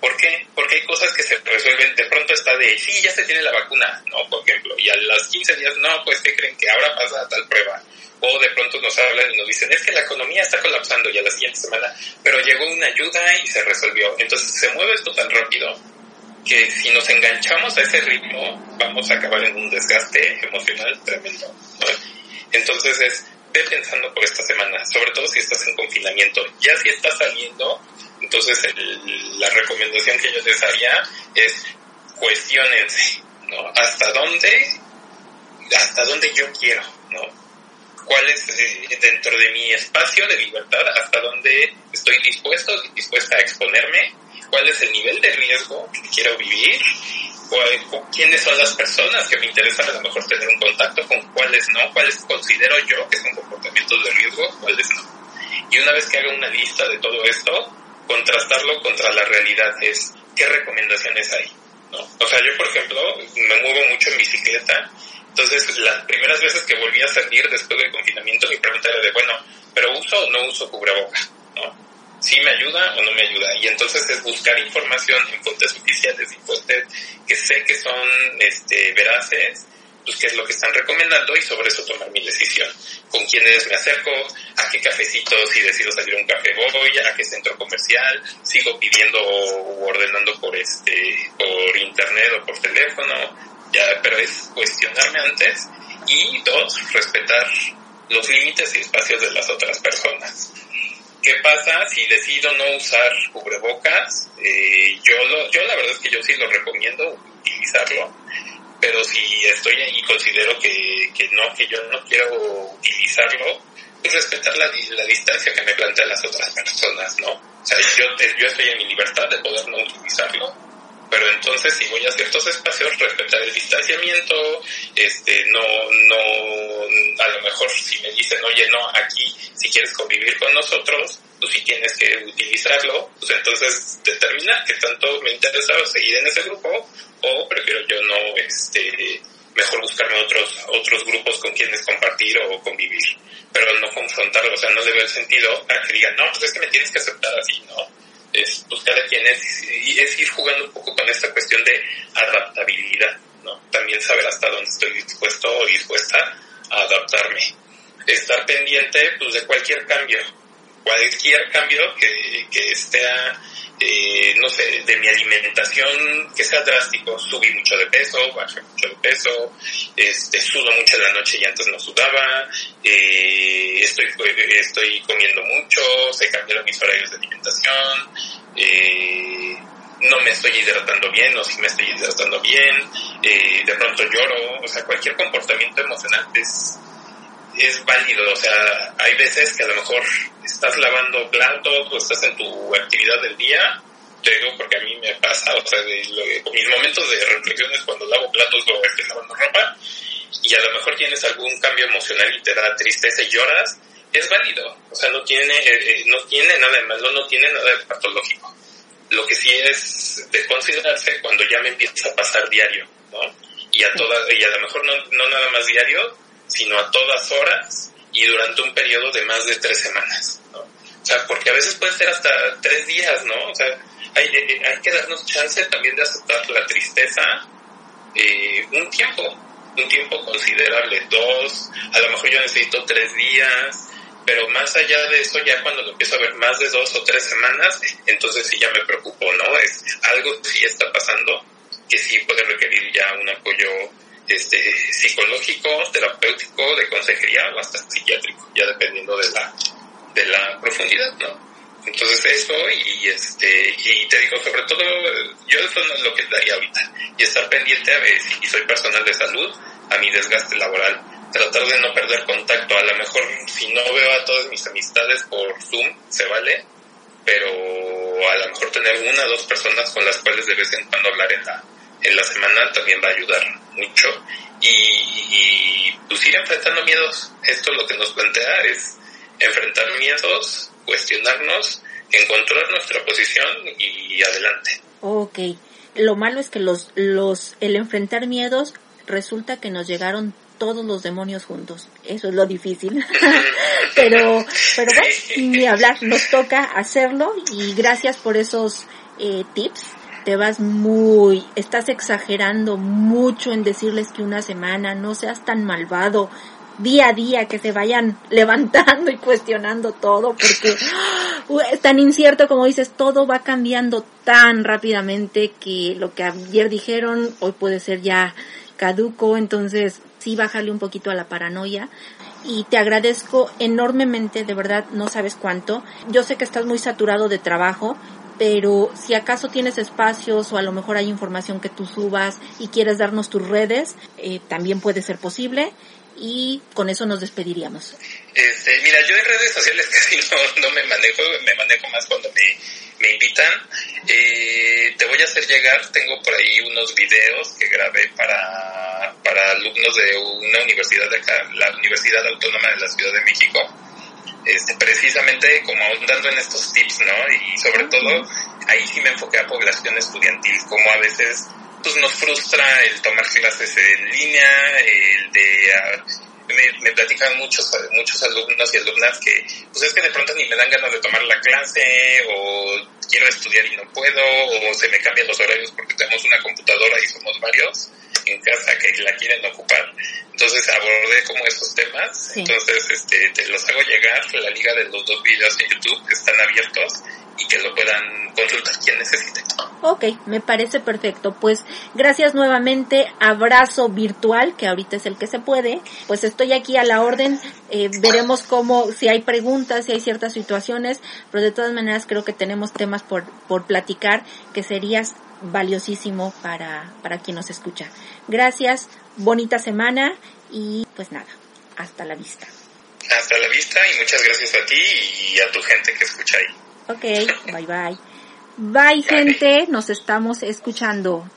¿Por qué? Porque hay cosas que se resuelven, de pronto está de, sí, ya se tiene la vacuna, ¿no? Por ejemplo, y a las 15 días, no, pues se creen que ahora pasa tal prueba o de pronto nos hablan y nos dicen, es que la economía está colapsando y a la siguiente semana, pero llegó una ayuda y se resolvió. Entonces se mueve esto tan rápido que si nos enganchamos a ese ritmo vamos a acabar en un desgaste emocional tremendo. Entonces es, ve pensando por esta semana, sobre todo si estás en confinamiento. Ya si estás saliendo, entonces la recomendación que yo les haría es cuestionense, ¿no? ¿Hasta dónde, hasta dónde yo quiero, ¿no? cuál es eh, dentro de mi espacio de libertad, hasta dónde estoy dispuesto, dispuesta a exponerme, cuál es el nivel de riesgo que quiero vivir, quiénes son las personas que me interesan a lo mejor tener un contacto con cuáles no, cuáles considero yo que son comportamientos de riesgo, cuáles no. Y una vez que haga una lista de todo esto, contrastarlo contra la realidad es qué recomendaciones hay. ¿no? O sea, yo, por ejemplo, me muevo mucho en bicicleta, entonces las primeras veces que volví a salir después del confinamiento, mi pregunta era de, bueno, ¿pero uso o no uso cubreboca? ¿no? ¿Sí me ayuda o no me ayuda? Y entonces es buscar información en fuentes oficiales y fuentes que sé que son este, veraces pues qué es lo que están recomendando y sobre eso tomar mi decisión. Con quiénes me acerco, a qué cafecito, si decido salir a un café voy, a qué centro comercial, sigo pidiendo o ordenando por este, por internet o por teléfono, ya, pero es cuestionarme antes y dos, respetar los límites y espacios de las otras personas. ¿Qué pasa si decido no usar cubrebocas? Eh, yo, lo, yo la verdad es que yo sí lo recomiendo utilizarlo pero si estoy y considero que, que no, que yo no quiero utilizarlo, pues respetar la, la distancia que me plantean las otras personas, ¿no? O sea, yo, yo estoy en mi libertad de poder no utilizarlo, pero entonces si voy a ciertos espacios, respetar el distanciamiento, este, no, no, a lo mejor si me dicen, oye, no, aquí, si quieres convivir con nosotros, pues si tienes que utilizarlo, pues entonces determinar que tanto me interesa seguir en ese grupo o prefiero yo no, este, mejor buscarme otros, otros grupos con quienes compartir o convivir, pero no confrontarlo, o sea, no le veo el sentido a que digan, no, pues es que me tienes que aceptar así, ¿no? Es, pues cada quien es, es ir jugando un poco con esta cuestión de adaptabilidad, ¿no? También saber hasta dónde estoy dispuesto o dispuesta a adaptarme. Estar pendiente, pues, de cualquier cambio, cualquier cambio que, que esté, eh, no sé, de mi alimentación que sea drástico, subí mucho de peso, bajé mucho de peso, este, sudo mucho en la noche y antes no sudaba, eh, estoy, estoy comiendo mucho, se cambiaron mis horarios de alimentación, eh, no me estoy hidratando bien o si me estoy hidratando bien, eh, de pronto lloro, o sea, cualquier comportamiento emocional es es válido, o sea, hay veces que a lo mejor estás lavando platos o estás en tu actividad del día, te digo porque a mí me pasa, o sea, de, mis momentos de reflexión es cuando lavo platos o estoy lavando ropa y a lo mejor tienes algún cambio emocional y te da tristeza y lloras, es válido, o sea, no tiene, eh, eh, no tiene nada de malo, no tiene nada de patológico. Lo que sí es de considerarse cuando ya me empieza a pasar diario, ¿no? Y a toda, y a lo mejor no, no nada más diario, sino a todas horas y durante un periodo de más de tres semanas, ¿no? O sea, porque a veces puede ser hasta tres días, ¿no? O sea, hay, eh, hay que darnos chance también de aceptar la tristeza eh, un tiempo, un tiempo considerable, dos, a lo mejor yo necesito tres días, pero más allá de eso, ya cuando lo empiezo a ver más de dos o tres semanas, entonces sí ya me preocupo, ¿no? Es algo sí está pasando, que sí puede requerir ya un apoyo este, psicológico, terapéutico, de consejería o hasta psiquiátrico, ya dependiendo de la, de la profundidad, ¿no? Entonces eso y este y te digo sobre todo yo eso no es lo que daría ahorita y estar pendiente a ver si soy personal de salud a mi desgaste laboral tratar de no perder contacto a lo mejor si no veo a todas mis amistades por Zoom se vale pero a lo mejor tener una o dos personas con las cuales de vez en cuando hablar en la en la semana también va a ayudar mucho y, y pues ir enfrentando miedos. Esto lo que nos plantea es enfrentar miedos, cuestionarnos, encontrar nuestra posición y adelante. Ok. Lo malo es que los, los, el enfrentar miedos resulta que nos llegaron todos los demonios juntos. Eso es lo difícil. pero, pero bueno, ni hablar, nos toca hacerlo y gracias por esos eh, tips te vas muy, estás exagerando mucho en decirles que una semana, no seas tan malvado, día a día que se vayan levantando y cuestionando todo porque uh, es tan incierto como dices, todo va cambiando tan rápidamente que lo que ayer dijeron hoy puede ser ya caduco, entonces sí bájale un poquito a la paranoia y te agradezco enormemente, de verdad no sabes cuánto. Yo sé que estás muy saturado de trabajo pero si acaso tienes espacios o a lo mejor hay información que tú subas y quieres darnos tus redes, eh, también puede ser posible y con eso nos despediríamos. Este, mira, yo en redes sociales casi no, me manejo, me manejo más cuando me, me invitan. Eh, te voy a hacer llegar, tengo por ahí unos videos que grabé para, para alumnos de una universidad de acá, la Universidad Autónoma de la Ciudad de México este, precisamente como ahondando en estos tips, ¿no? Y sobre todo ahí sí me enfoqué a población estudiantil, como a veces pues nos frustra el tomar clases en línea, el de... Ah, me, me, platican muchos muchos alumnos y alumnas que pues es que de pronto ni me dan ganas de tomar la clase o quiero estudiar y no puedo o se me cambian los horarios porque tenemos una computadora y somos varios en casa que la quieren ocupar. Entonces abordé como esos temas. Entonces este, te los hago llegar. La liga de los dos videos en YouTube están abiertos y que lo puedan consultar quien necesite. Ok, me parece perfecto. Pues gracias nuevamente. Abrazo virtual, que ahorita es el que se puede. Pues estoy aquí a la orden. Eh, veremos cómo, si hay preguntas, si hay ciertas situaciones, pero de todas maneras creo que tenemos temas por, por platicar que serías valiosísimo para, para quien nos escucha. Gracias, bonita semana y pues nada, hasta la vista. Hasta la vista y muchas gracias a ti y a tu gente que escucha ahí. Ok, bye bye. Bye, gente, nos estamos escuchando.